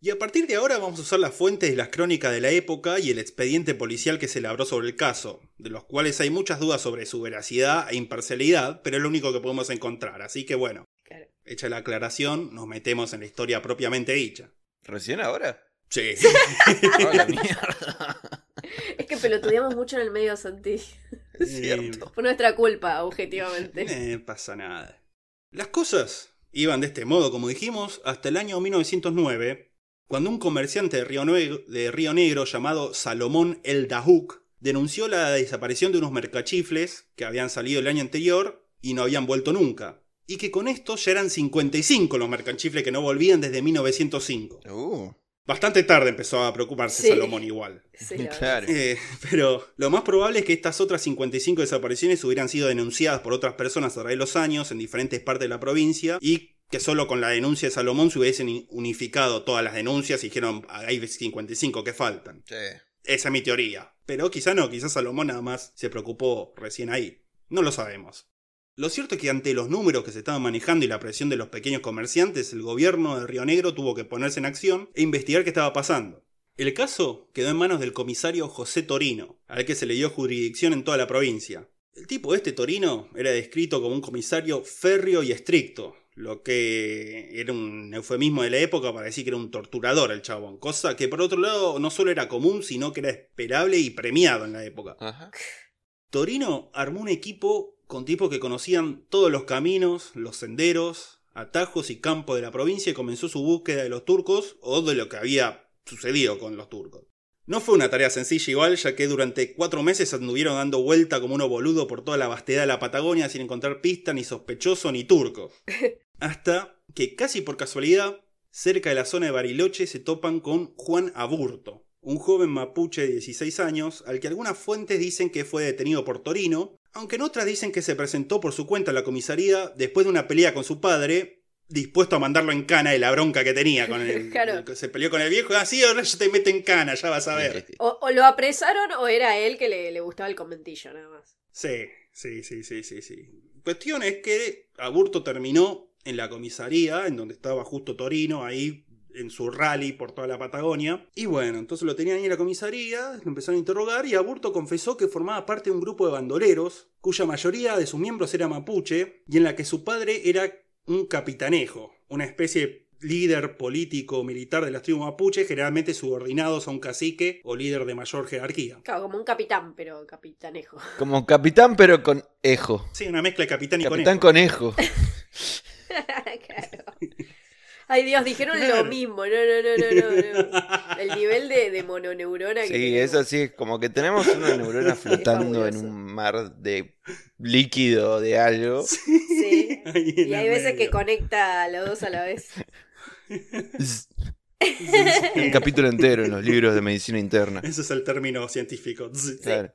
Y a partir de ahora vamos a usar las fuentes de las crónicas de la época y el expediente policial que se elaboró sobre el caso, de los cuales hay muchas dudas sobre su veracidad e imparcialidad, pero es lo único que podemos encontrar. Así que bueno, Claro. hecha la aclaración, nos metemos en la historia propiamente dicha. ¿Recién ahora? Sí. [laughs] [laughs] La mierda. Es que pelotudeamos mucho en el medio, Santi. Es cierto. Fue nuestra culpa, objetivamente. Eh, pasa nada. Las cosas iban de este modo, como dijimos, hasta el año 1909, cuando un comerciante de Río, Negro, de Río Negro llamado Salomón El Dahouk denunció la desaparición de unos mercachifles que habían salido el año anterior y no habían vuelto nunca. Y que con esto ya eran 55 los mercachifles que no volvían desde 1905. Uh, Bastante tarde empezó a preocuparse Sí. Salomón igual. Sí, [laughs] claro. Eh, pero lo más probable es que estas otras 55 desapariciones hubieran sido denunciadas por otras personas a través de los años en diferentes partes de la provincia y que solo con la denuncia de Salomón se hubiesen unificado todas las denuncias y dijeron hay 55 que faltan. Sí. Esa es mi teoría. Pero quizá no, quizás Salomón nada más se preocupó recién ahí. No lo sabemos. Lo cierto es que ante los números que se estaban manejando y la presión de los pequeños comerciantes, el gobierno de Río Negro tuvo que ponerse en acción e investigar qué estaba pasando. El caso quedó en manos del comisario José Torino, al que se le dio jurisdicción en toda la provincia. El tipo este Torino era descrito como un comisario férreo y estricto, lo que era un eufemismo de la época para decir que era un torturador el chabón, cosa que por otro lado no solo era común, sino que era esperable y premiado en la época. Ajá. Torino armó un equipo con tipos que conocían todos los caminos, los senderos, atajos y campos de la provincia y comenzó su búsqueda de los turcos o de lo que había sucedido con los turcos. No fue una tarea sencilla igual, ya que durante cuatro meses anduvieron dando vuelta como unos boludos por toda la vastedad de la Patagonia sin encontrar pista ni sospechoso ni turco. [laughs] Hasta que casi por casualidad, cerca de la zona de Bariloche se topan con Juan Aburto, un joven mapuche de 16 años al que algunas fuentes dicen que fue detenido por Torino, aunque en otras dicen que se presentó por su cuenta a la comisaría después de una pelea con su padre, dispuesto a mandarlo en cana de la bronca que tenía con el [laughs] Claro. que se peleó con el viejo, así ahora ya te mete en cana, ya vas a ver. O, o lo apresaron o era él que le, le gustaba el conventillo, nada más. Sí, sí, sí, sí, sí, sí. Cuestión es que Aburto terminó en la comisaría, en donde estaba justo Torino, ahí en su rally por toda la Patagonia. Y bueno, entonces lo tenían ahí en la comisaría, lo empezaron a interrogar y Aburto confesó que formaba parte de un grupo de bandoleros, cuya mayoría de sus miembros era mapuche, y en la que su padre era un capitanejo, una especie de líder político militar de las tribus mapuches, generalmente subordinados a un cacique o líder de mayor jerarquía. Claro, como un capitán, pero capitanejo. [laughs] Como capitán, pero con ejo. Sí, una mezcla de capitán y Capitán conejo. conejo. [laughs] [laughs] claro. Ay Dios, dijeron lo mismo. No, no, no, no, no. [laughs] El nivel de, de mononeurona que Sí, tenemos. es como que tenemos una [laughs] neurona flotando en un mar de líquido de algo. Sí. [laughs] Y hay veces que conecta a los dos a la vez. [laughs] Un capítulo entero en los libros de medicina interna. Ese es el término científico. Claro.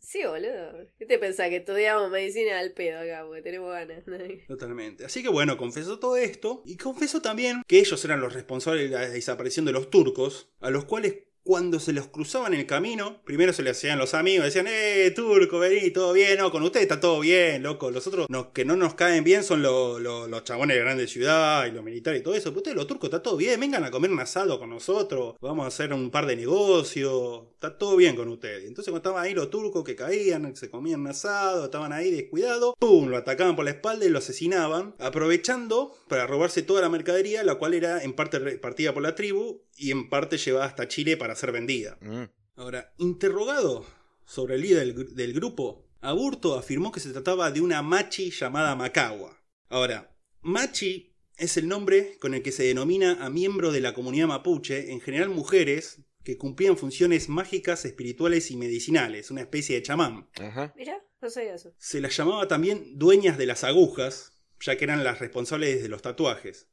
Sí, boludo. ¿Qué te pensás? Que estudiamos medicina al pedo acá, porque tenemos ganas. Totalmente. Así que bueno, confesó todo esto y confesó también que ellos eran los responsables de la desaparición de los turcos, a los cuales cuando se los cruzaban en el camino, primero se les hacían los amigos, decían, eh, turco, vení, todo bien, no, con usted está todo bien, loco. Los otros que no nos caen bien son los, los, los chabones de grande ciudad y los militares y todo eso. Pero ustedes, los turcos, está todo bien, vengan a comer un asado con nosotros, vamos a hacer un par de negocios, está todo bien con ustedes. Entonces cuando estaban ahí los turcos que caían, se comían asado, estaban ahí descuidados, ¡pum! Lo atacaban por la espalda y lo asesinaban, aprovechando para robarse toda la mercadería, la cual era en parte repartida por la tribu y en parte llevada hasta Chile para ser vendida. Mm. Ahora, interrogado sobre el líder del, gru- del grupo, Aburto afirmó que se trataba de una machi llamada Macagua. Ahora, machi es el nombre con el que se denomina a miembros de la comunidad mapuche, en general mujeres, que cumplían funciones mágicas, espirituales y medicinales, una especie de chamán. Ajá. Mira, no sabía eso. Se las llamaba también dueñas de las agujas, ya que eran las responsables de los tatuajes.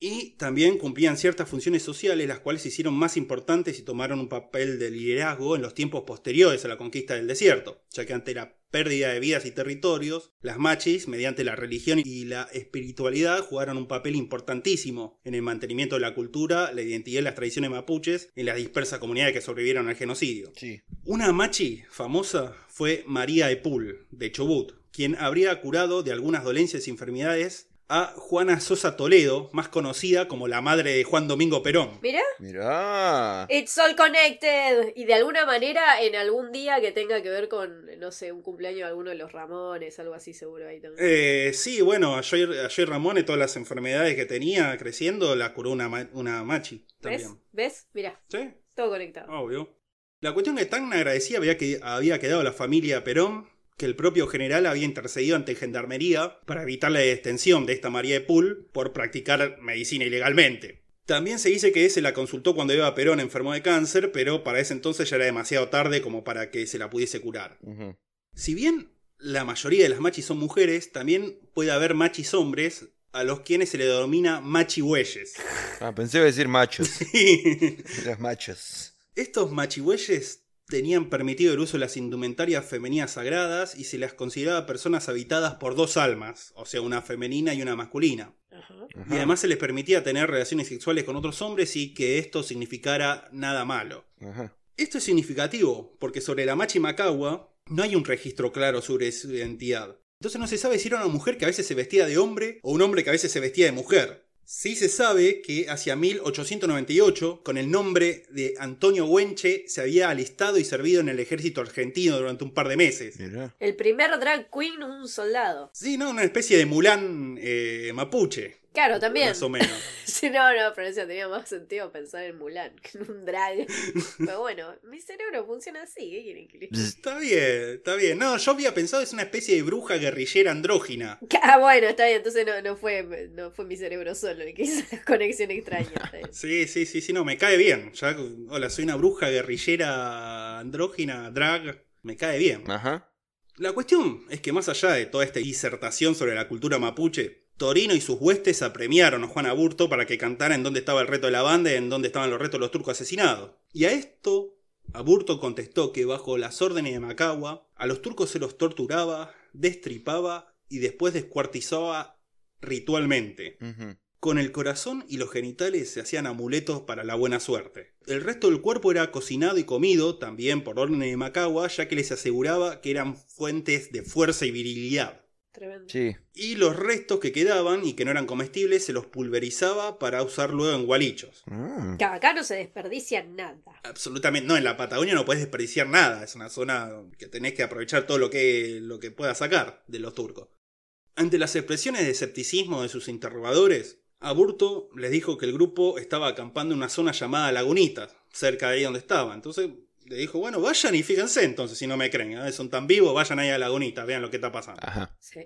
Y también cumplían ciertas funciones sociales, las cuales se hicieron más importantes y tomaron un papel de liderazgo en los tiempos posteriores a la conquista del desierto, ya que ante la pérdida de vidas y territorios, las machis, mediante la religión y la espiritualidad, jugaron un papel importantísimo en el mantenimiento de la cultura, la identidad y las tradiciones mapuches en las dispersas comunidades que sobrevivieron al genocidio. Sí. Una machi famosa fue María Epul, de Chubut, quien habría curado de algunas dolencias y enfermedades a Juana Sosa Toledo, más conocida como la madre de Juan Domingo Perón. Mira, Mirá. it's all connected. Y de alguna manera, en algún día que tenga que ver con, no sé, un cumpleaños de alguno de los Ramones, algo así seguro ahí también. Eh, sí, bueno, a Joy, a Joy Ramón y todas las enfermedades que tenía creciendo la curó una, una machi ¿Ves? también. ¿Ves? Mira, ¿Sí? todo conectado. Obvio. La cuestión que tan agradecida había, que, había quedado la familia Perón que el propio general había intercedido ante Gendarmería para evitar la detención de esta María de Pool por practicar medicina ilegalmente. También se dice que se la consultó cuando Eva Perón enfermó de cáncer, pero para ese entonces ya era demasiado tarde como para que se la pudiese curar. Si bien la mayoría de las machis son mujeres, también puede haber machis hombres a los quienes se le denomina machihueyes. Ah, pensé que iba a decir machos. [laughs] Sí. Los machos. Estos machihueyes tenían permitido el uso de las indumentarias femeninas sagradas y se las consideraba personas habitadas por dos almas, o sea, una femenina y una masculina. Ajá. Y además se les permitía tener relaciones sexuales con otros hombres y que esto significara nada malo. Ajá. Esto es significativo, porque sobre la Machi Macagua no hay un registro claro sobre su identidad. Entonces no se sabe si era una mujer que a veces se vestía de hombre o un hombre que a veces se vestía de mujer. Sí se sabe que hacia 1898, con el nombre de Antonio Huenche, se había alistado y servido en el ejército argentino durante un par de meses. Mirá. El primer drag queen, un soldado. Sí, ¿no? Una especie de Mulan eh, mapuche. Claro, también. Más o menos. [laughs] Sí, no, no, pero eso tenía más sentido pensar en Mulan que en un drag. [laughs] Pero bueno, mi cerebro funciona así, ¿qué quieren que le Está bien, está bien. No, yo había pensado es una especie de bruja guerrillera andrógina. [laughs] Ah, bueno, está bien, entonces no, no, fue, no fue mi cerebro solo el que hizo la conexión extraña. Sí, sí, sí, sí, no, me cae bien. Ya, hola, soy una bruja guerrillera andrógina, drag, me cae bien. Ajá. La cuestión es que más allá de toda esta disertación sobre la cultura mapuche, Torino y sus huestes apremiaron a Juan Aburto para que cantara en dónde estaba el reto de la banda y en dónde estaban los retos de los turcos asesinados. Y a esto, Aburto contestó que bajo las órdenes de Macagua, a los turcos se los torturaba, destripaba y después descuartizaba ritualmente. Con el corazón y los genitales se hacían amuletos para la buena suerte. El resto del cuerpo era cocinado y comido, también por orden de Macagua, ya que les aseguraba que eran fuentes de fuerza y virilidad. Tremendo. Sí. Y los restos que quedaban y que no eran comestibles se los pulverizaba para usar luego en gualichos. Que Acá no se desperdicia nada. Absolutamente, no, en la Patagonia no puedes desperdiciar nada, es una zona que tenés que aprovechar todo lo que, lo que puedas sacar de los turcos. Ante las expresiones de escepticismo de sus interrogadores, Aburto les dijo que el grupo estaba acampando en una zona llamada Lagunitas, cerca de ahí donde estaba. Entonces le dijo, bueno, vayan y fíjense entonces si no me creen, ¿eh? son tan vivos, vayan ahí a Lagunitas, vean lo que está pasando. Ajá. Sí.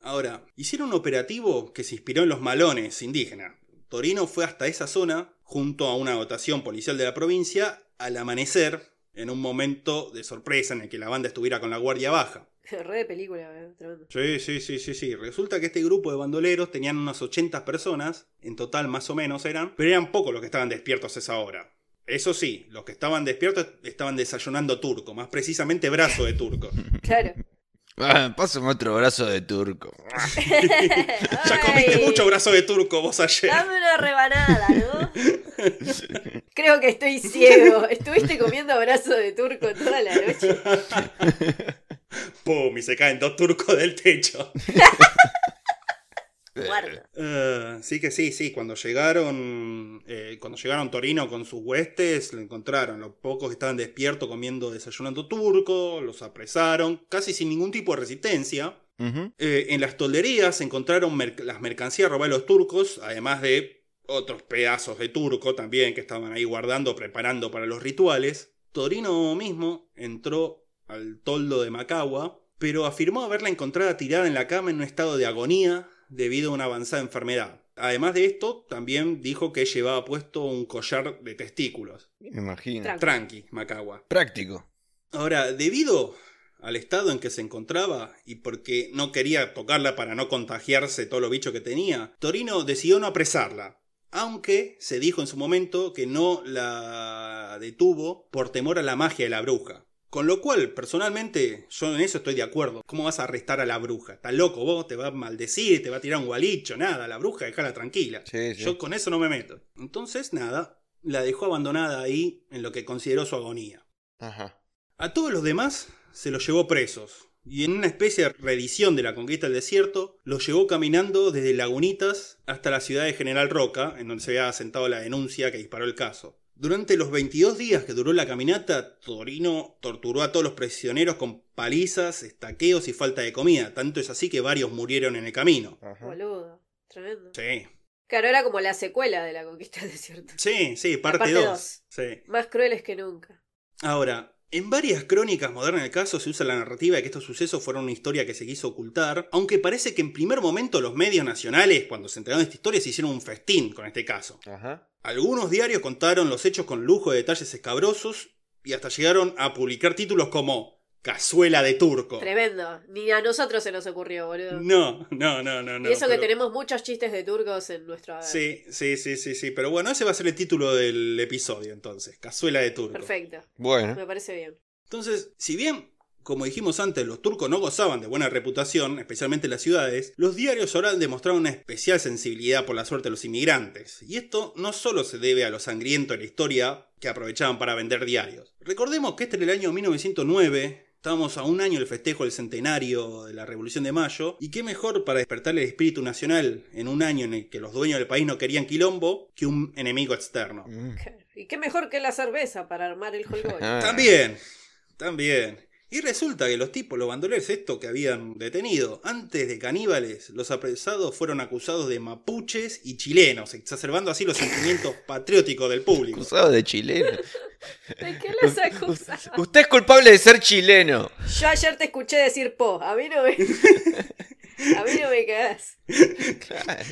Ahora, hicieron un operativo que se inspiró en los malones indígenas. Torino fue hasta esa zona, junto a una dotación policial de la provincia, al amanecer, en un momento de sorpresa en el que la banda estuviera con la guardia baja. [laughs] Re de película, eh, tremendo. Sí, sí, sí, sí, sí. Resulta que este grupo de bandoleros tenían unas 80 personas, en total más o menos eran, pero eran pocos los que estaban despiertos a esa hora. Eso sí, los que estaban despiertos estaban desayunando turco, más precisamente brazo de turco. [laughs] Claro. Ah, pásame otro brazo de turco. [laughs] Ya comiste Ay, mucho brazo de turco vos ayer. Dame una rebanada, ¿no? [laughs] Creo que estoy ciego. Estuviste comiendo brazo de turco toda la noche. ¡Pum! Y se caen dos turcos del techo. Guarda. Eh, sí que sí, sí. Cuando llegaron. eh, cuando llegaron Torino con sus huestes, lo encontraron. Los pocos que estaban despiertos comiendo, desayunando turco, los apresaron, casi sin ningún tipo de resistencia. Eh, en las tolderías encontraron mer- las mercancías robadas de los turcos, además de otros pedazos de turco también que estaban ahí guardando, preparando para los rituales. Torino mismo entró al toldo de Macagua, pero afirmó haberla encontrada tirada en la cama en un estado de agonía debido a una avanzada enfermedad. Además de esto, también dijo que llevaba puesto un collar de testículos. Me imagino. Tranqui. Tranqui, Macagua. Práctico. Ahora, debido al estado en que se encontraba y porque no quería tocarla para no contagiarse todo lo bicho que tenía, Torino decidió no apresarla. Aunque se dijo en su momento que no la detuvo por temor a la magia de la bruja. Con lo cual, personalmente, yo en eso estoy de acuerdo. ¿Cómo vas a arrestar a la bruja? Estás loco vos, te va a maldecir, te va a tirar un gualicho, nada. La bruja, déjala tranquila. Sí, sí. Yo con eso no me meto. Entonces, nada, la dejó abandonada ahí en lo que consideró su agonía. Ajá. A todos los demás se los llevó presos. Y en una especie de reedición de la conquista del desierto, los llevó caminando desde Lagunitas hasta la ciudad de General Roca, en donde se había asentado la denuncia que disparó el caso. Durante los 22 días que duró la caminata, Torino torturó a todos los prisioneros con palizas, estaqueos y falta de comida. Tanto es así que varios murieron en el camino. Ajá. Boludo. Tremendo. Sí, Claro, era como la secuela de la conquista del desierto. sí, sí, parte parte 2. dos. Sí. Más crueles que nunca. Ahora, en varias crónicas modernas del caso se usa la narrativa de que estos sucesos fueron una historia que se quiso ocultar, aunque parece que en primer momento los medios nacionales, cuando se enteraron de esta historia, se hicieron un festín con este caso. Ajá. Algunos diarios contaron los hechos con lujo de detalles escabrosos y hasta llegaron a publicar títulos como Cazuela de Turco. Tremendo. Ni a nosotros se nos ocurrió, boludo. No, no, no, no. no y eso que tenemos muchos chistes de turcos en nuestro haber. Sí, sí, sí, sí, sí. Pero bueno, ese va a ser el título del episodio entonces. Cazuela de Turco. Perfecto. Bueno. Me parece bien. Entonces, si bien, como dijimos antes, los turcos no gozaban de buena reputación, especialmente en las ciudades, los diarios ahora han demostrado una especial sensibilidad por la suerte de los inmigrantes. Y esto no solo se debe a lo sangriento de la historia que aprovechaban para vender diarios. Recordemos que este era el año 1909. Estábamos a un año del festejo del centenario de la Revolución de Mayo, y qué mejor para despertar el espíritu nacional en un año en el que los dueños del país no querían quilombo que un enemigo externo. Mm. Y qué mejor que la cerveza para armar el holgoy. Ah. También, también. Y resulta que los tipos, los bandoleros estos que habían detenido, antes de caníbales, los apresados fueron acusados de mapuches y chilenos, exacerbando así los sentimientos patrióticos del público. Acusado de chileno. [laughs] ¿De qué los acusas? Usted es culpable de ser chileno. Yo ayer te escuché decir po. A mí no me. [laughs] A mí no me cagás. Claro.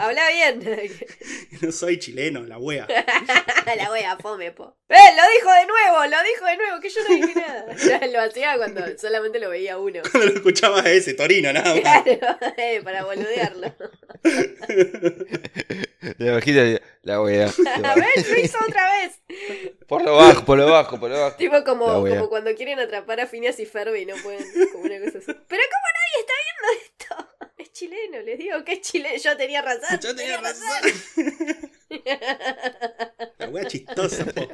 Habla bien. [laughs] No soy chileno, la wea. [laughs] La wea, fome, po. ¡Eh! Lo dijo de nuevo, lo dijo de nuevo, que yo no dije [laughs] nada. Ya Lo hacía cuando solamente lo veía uno. Cuando lo escuchaba a ese Torino, nada más. Claro, eh, para boludearlo. De bajita la wea. [laughs] A ver, lo hizo [laughs] otra vez. Por lo bajo, por lo bajo, por lo bajo. Tipo como, como cuando quieren atrapar a Phineas y Ferb y no pueden, como una cosa así. Pero ¿cómo nadie está viendo esto? [laughs] Es chileno, les digo que es chileno. Yo tenía razón. Yo tenía razón. La wea chistosa, po.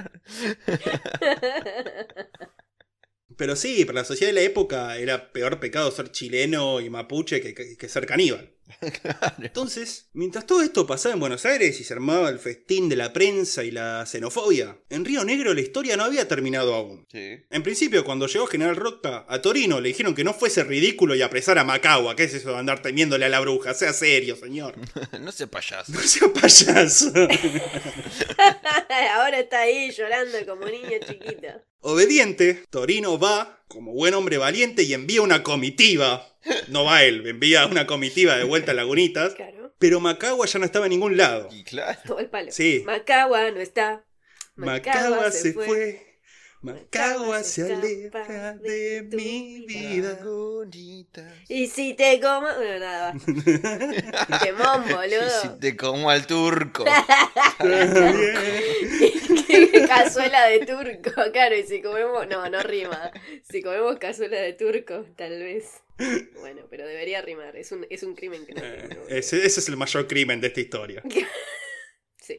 Pero sí, para la sociedad de la época era peor pecado ser chileno y mapuche que, que- que ser caníbal. [laughs] Entonces, mientras todo esto pasaba en Buenos Aires y se armaba el festín de la prensa y la xenofobia, en Río Negro la historia no había terminado aún. Sí. En principio, cuando llegó General Roca a Torino, le dijeron que no fuese ridículo y apresar a Macagua. ¿Qué es eso de andar temiéndole a la bruja? Sea serio, señor. [laughs] No sé payaso. No sea payaso. [laughs] Ahora está ahí llorando como niño chiquito. Obediente, Torino va, como buen hombre valiente, y envía una comitiva. [laughs] No va él, envía una comitiva de vuelta a Lagunitas. Claro. Pero Macagua ya no estaba en ningún lado. Y claro. Todo el palo. Sí. Macagua no está. Macagua se fue. Macagua se aleja de mi vida. Y si te como. Bueno, nada, va. [laughs] Temón, Y si boludo. te como al turco. Qué [laughs] cazuela de turco, claro, y si comemos, no, no rima. Si comemos cazuela de turco, tal vez. Bueno, pero debería rimar, es un, es un crimen que no ¿no? Ese, ese es el mayor crimen de esta historia. [laughs] Sí.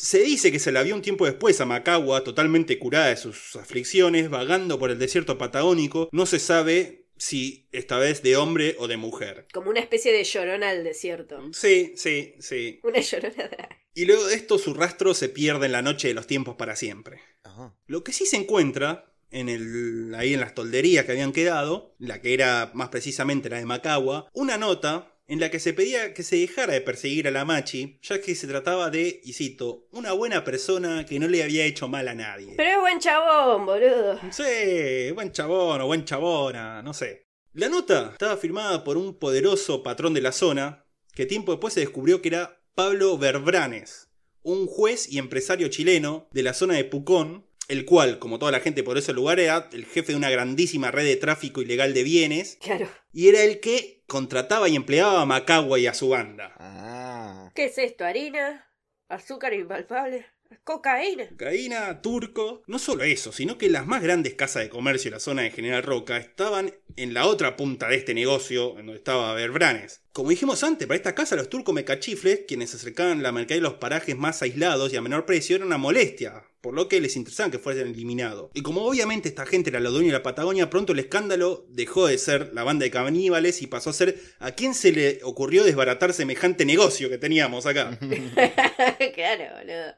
Se dice que se la vio un tiempo después a Macagua, totalmente curada de sus aflicciones, vagando por el desierto patagónico. No se sabe si esta vez de hombre o de mujer. Como una especie de llorona al desierto. Sí, sí, sí. Una llorona. Y luego de esto su rastro se pierde en la noche de los tiempos para siempre. Ajá. Lo que sí se encuentra en el, ahí en las tolderías que habían quedado, la que era más precisamente la de Macagua, una nota en la que se pedía que se dejara de perseguir a la Machi, ya que se trataba de, y cito, una buena persona que no le había hecho mal a nadie. Pero es buen chabón, boludo. Sí, buen chabón o buen chabona, no sé. La nota estaba firmada por un poderoso patrón de la zona, que tiempo después se descubrió que era Pablo Verbranes, un juez y empresario chileno de la zona de Pucón, el cual, como toda la gente por ese lugar, era el jefe de una grandísima red de tráfico ilegal de bienes, Claro. y era el que contrataba y empleaba a Macagua y a su banda. Ah. ¿Qué es esto? ¿Harina? ¿Azúcar impalpable? ¿Cocaína? Cocaína, turco. No solo eso, sino que las más grandes casas de comercio de la zona de General Roca estaban en la otra punta de este negocio, en donde estaba Verbranes. Como dijimos antes, para esta casa los turcos mecachifles, quienes acercaban la mercadería a los parajes más aislados y a menor precio, era una molestia, por lo que les interesaba que fuesen eliminados. Y como obviamente esta gente era la dueña de la Patagonia, pronto el escándalo dejó de ser la banda de caníbales y pasó a ser a quién se le ocurrió desbaratar semejante negocio que teníamos acá. [laughs] claro, boludo.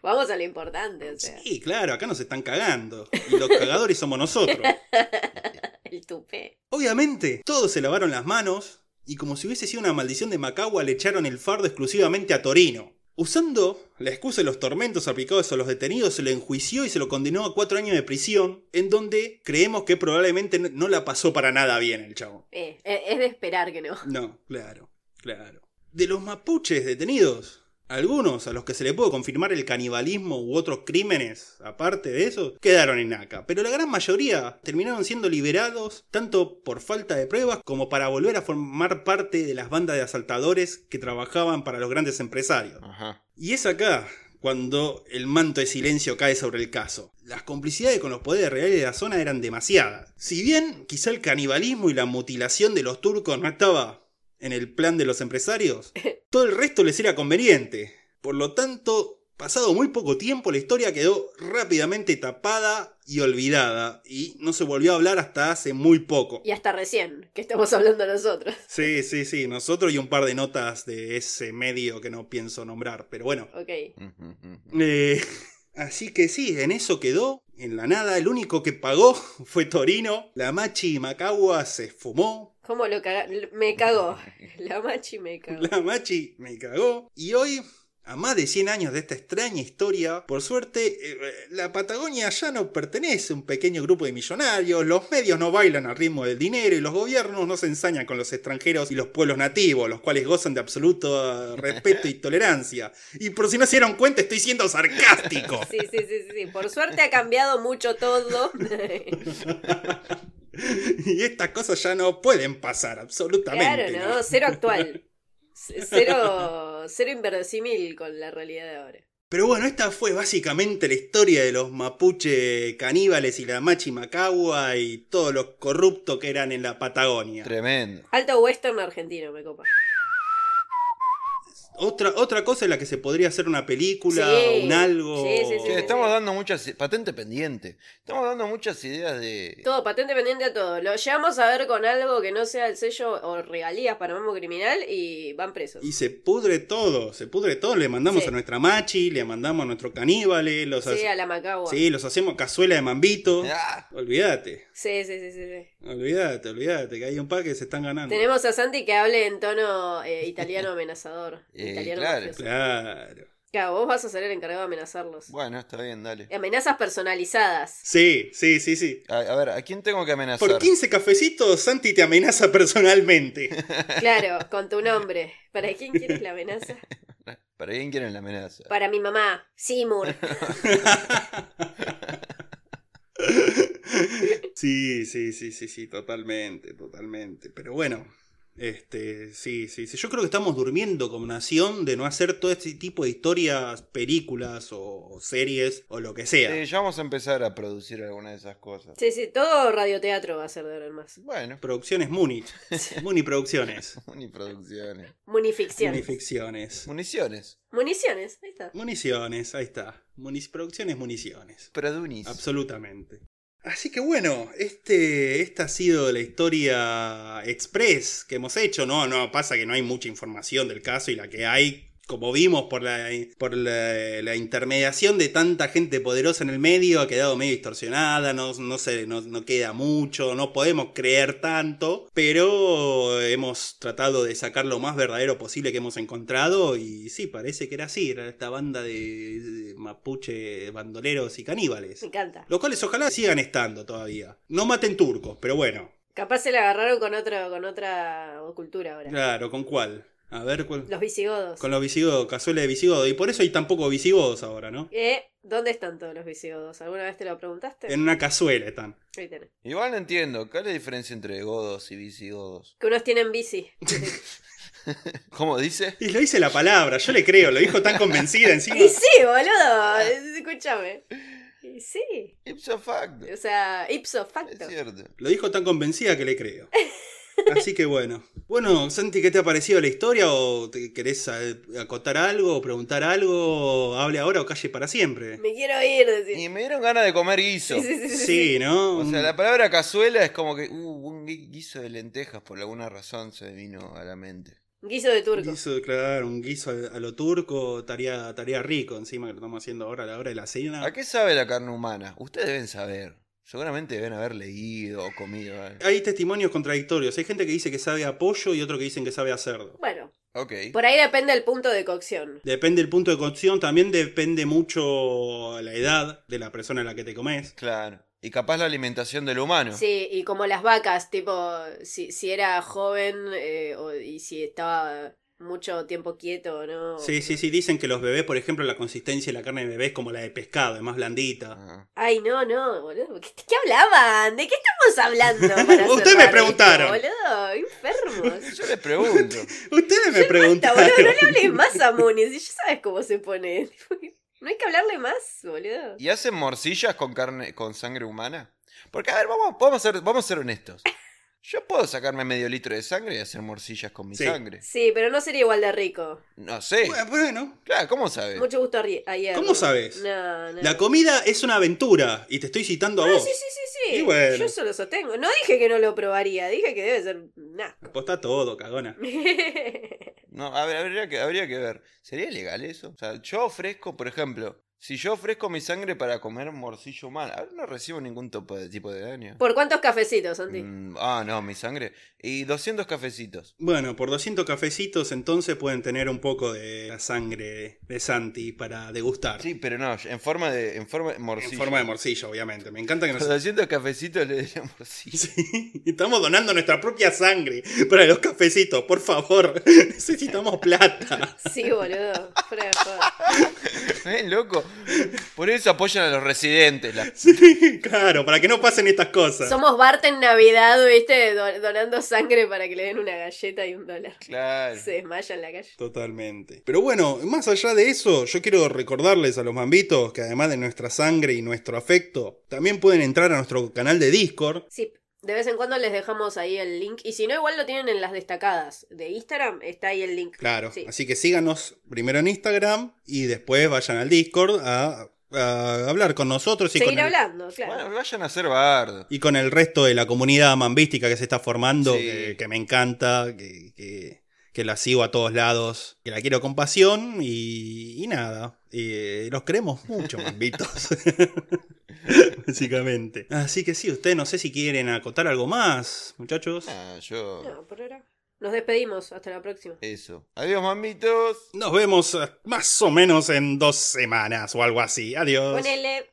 Vamos a lo importante, o sea. Sí, claro, acá nos están cagando. Y los cagadores somos nosotros. [laughs] El tupé. Obviamente, todos se lavaron las manos y como si hubiese sido una maldición de Macagua le echaron el fardo exclusivamente a Torino. Usando la excusa de los tormentos aplicados a los detenidos, se lo enjuició y se lo condenó a cuatro años de prisión, en donde creemos que probablemente no la pasó para nada bien el chavo. Eh, eh, es de esperar que no. No, claro, claro. De los mapuches detenidos, algunos a los que se le pudo confirmar el canibalismo u otros crímenes, aparte de eso, quedaron en NACA. Pero la gran mayoría terminaron siendo liberados tanto por falta de pruebas como para volver a formar parte de las bandas de asaltadores que trabajaban para los grandes empresarios. Ajá. Y es acá cuando el manto de silencio cae sobre el caso. Las complicidades con los poderes reales de la zona eran demasiadas. Si bien quizá el canibalismo y la mutilación de los turcos no estaba en el plan de los empresarios, [laughs] todo el resto les era conveniente. Por lo tanto, pasado muy poco tiempo, la historia quedó rápidamente tapada y olvidada, y no se volvió a hablar hasta hace muy poco. Y hasta recién, que estamos hablando nosotros. Sí, sí, sí, nosotros y un par de notas de ese medio que no pienso nombrar, pero bueno. Ok. Eh, así que sí, en eso quedó, en la nada. El único que pagó [laughs] fue Torino. La Machi Macagua se fumó. ¿Cómo lo caga? Me cagó. [laughs] La machi me cagó. La Machi me cagó. Y hoy, a más de 100 años de esta extraña historia, por suerte, eh, la Patagonia ya no pertenece a un pequeño grupo de millonarios. Los medios no bailan al ritmo del dinero y los gobiernos no se ensañan con los extranjeros y los pueblos nativos, los cuales gozan de absoluto eh, [laughs] respeto y tolerancia. Y por si no se dieron cuenta, estoy siendo sarcástico. Sí, sí, sí, sí, sí. Por suerte ha cambiado mucho todo. [laughs] Y estas cosas ya no pueden pasar, absolutamente. claro, ¿no? Cero actual. Cero, [laughs] cero inverosímil con la realidad de ahora. Pero bueno, esta fue básicamente la historia de los mapuche caníbales y la machi macagua y todo lo corrupto que eran en la Patagonia. Tremendo. Alto western argentino, me copa. Otra, otra cosa en la que se podría hacer una película, Sí. un algo. Sí, sí, sí, estamos dando muchas. Patente pendiente. Estamos dando muchas ideas de. Todo, patente pendiente a todo. Lo llevamos a ver con algo que no sea el sello o regalías para Mambo Criminal y van presos. Y se pudre todo, se pudre todo. Le mandamos Sí. a nuestra machi, le mandamos a nuestro caníbales, los, Sí, hace- a la Macagua. sí, los hacemos cazuela de mambito. Ah, Olvídate, Sí, sí, sí, sí, sí. olvídate, olvídate, que hay un par que se están ganando. Tenemos a Santi que hable en tono eh, [laughs] italiano amenazador. Eh, italiano claro. mafioso. Claro. Claro, vos vas a ser el encargado de amenazarlos. bueno, está bien, dale. Amenazas personalizadas. Sí, sí, sí, sí. A, a ver, ¿a quién tengo que amenazar? Por 15 cafecitos, Santi te amenaza personalmente. [laughs] Claro, con tu nombre. ¿Para quién quieres la amenaza? [laughs] ¿Para quién quieren la amenaza? Para mi mamá, Seymour. [laughs] Sí, sí, sí, sí, sí, totalmente, totalmente. Pero bueno, este, sí, sí, sí. Yo creo que estamos durmiendo como nación de no hacer todo este tipo de historias, películas o, o series o lo que sea. Sí, ya vamos a empezar a producir alguna de esas cosas. Sí, sí, todo radioteatro va a ser de ahora en más. Bueno, Producciones Muni. [laughs] Muni Producciones. [laughs] uniproducciones. Munificciones. Munificciones. Municiones. Municiones, ahí está. Municiones, ahí está. Munic- producciones Municiones. Produnis. Absolutamente. Así que bueno, este, esta ha sido la historia express que hemos hecho. No, no, pasa que no hay mucha información del caso y la que hay, como vimos por la, por la, la intermediación de tanta gente poderosa en el medio, ha quedado medio distorsionada, no, no, se, no, no queda mucho, no podemos creer tanto, pero hemos tratado de sacar lo más verdadero posible que hemos encontrado y sí, parece que era así, era esta banda de, de mapuche bandoleros y caníbales. Me encanta. Los cuales ojalá sigan estando todavía. No maten turcos, pero bueno. Capaz se la agarraron con, otro, con otra cultura ahora. Claro, ¿con cuál? A ver, ¿cuál? Los visigodos. Con los visigodos, cazuela de visigodo. Y por eso hay tan pocos visigodos ahora, ¿no? Eh, ¿Dónde están todos los visigodos? ¿Alguna vez te lo preguntaste? En una cazuela están. Ahí tenés. Igual no entiendo, ¿cuál es la diferencia entre godos y visigodos? Que unos tienen bici. [laughs] ¿Cómo dice? Y lo dice la palabra, yo le creo, lo dijo tan convencida [laughs] encima. y sí, boludo. Escúchame. Y sí. Ipso facto. O sea, ipso Es facto. cierto. Lo dijo tan convencida que le creo. [laughs] Así que bueno. Bueno, Santi, ¿qué te ha parecido la historia? ¿O te querés eh, acotar algo o preguntar algo? Hable ahora o calle para siempre. Me quiero ir, decir. Y me dieron ganas de comer guiso. Sí, sí, sí, sí, sí. Sí, ¿no? O sea, la palabra cazuela es como que, uh, un gui- guiso de lentejas, por alguna razón se me vino a la mente. Guiso de turco. guiso, claro, un guiso a a lo turco estaría, estaría rico encima que lo estamos haciendo ahora a la hora de la cena. ¿A qué sabe la carne humana? Ustedes deben saber. Seguramente deben haber leído o comido. algo. Hay testimonios contradictorios. Hay gente que dice que sabe a pollo y otro que dicen que sabe a cerdo. Bueno, Ok. por ahí depende el punto de cocción. Depende del punto de cocción, también depende mucho la edad de la persona a la que te comes. Claro. Y capaz la alimentación del humano. Sí, y como las vacas, tipo, si, si era joven eh, o- y si estaba mucho tiempo quieto, ¿no? Sí, sí, sí, dicen que los bebés, por ejemplo, la consistencia de la carne de bebé es como la de pescado, es más blandita. Ah. Ay, no, no, boludo. ¿Qué, qué hablaban? ¿De qué estamos hablando? para [laughs] Ustedes me preguntaron. esto, boludo, enfermos. [laughs] Yo les pregunto. [laughs] Ustedes me Basta, preguntaron. boludo, no le hables más a Muni, si ya sabes cómo se pone. No hay que hablarle más, boludo. ¿Y hacen morcillas con carne, con sangre humana? Porque, a ver, vamos, vamos, a, ser, vamos a ser honestos. Yo puedo sacarme medio litro de sangre y hacer morcillas con mi Sí. sangre. Sí, pero no sería igual de rico. No sé. Bueno, Bueno, Claro, ¿cómo sabes? Mucho gusto arri- ayer. ¿Cómo sabes? No, no. la comida es una aventura y te estoy citando a Ah, vos. sí, sí, sí, sí. Y bueno. Yo eso lo sostengo. No dije que no lo probaría, dije que debe ser un asco. Apostá todo, cagona. [laughs] No, a ver, habría que, habría que ver. ¿Sería legal eso? O sea, yo ofrezco, por ejemplo, si yo ofrezco mi sangre para comer morcillo humano, a ver, no recibo ningún tipo de, tipo de daño. ¿Por cuántos cafecitos, Santi? Mm, ah, no, mi sangre. Y 200 cafecitos. Bueno, por 200 cafecitos entonces pueden tener un poco de la sangre de Santi para degustar. Sí, pero no, en forma de, en forma de en morcillo. forma de morcillo, obviamente. Me encanta que nos... 200 cafecitos le diría morcillo. Sí, [laughs] estamos donando nuestra propia sangre para los cafecitos, por favor. [laughs] Necesitamos plata. Sí, boludo. Fuera de joda. [laughs] ¿Eh, loco? Por eso apoyan a los residentes. la- Sí, claro, para que no pasen estas cosas. Somos Bart en Navidad, ¿viste? Do- donando sangre para que le den una galleta y un dólar. Claro. Se desmaya en la calle. Totalmente. Pero bueno, más allá de eso, yo quiero recordarles a los mambitos que además de nuestra sangre y nuestro afecto, también pueden entrar a nuestro canal de Discord. Sí, de vez en cuando les dejamos ahí el link. Y si no, igual lo tienen en las destacadas de Instagram. Está ahí el link. Claro, Sí. así que síganos primero en Instagram y después vayan al Discord a, a hablar con nosotros y Seguir con, el, hablando, claro. Bueno, vayan a ser bardo. y con el resto de la comunidad mambística que se está formando, Sí. que, que me encanta, que, que- que la sigo a todos lados, que la quiero con pasión y, y nada. Y los queremos mucho, mambitos. [laughs] Básicamente. Así que sí, ustedes no sé si quieren acotar algo más, muchachos. Ah, yo. No, por ahora. Nos despedimos. Hasta la próxima. Eso. Adiós, mamitos. Nos vemos eh, más o menos en dos semanas o algo así. Adiós. Ponele.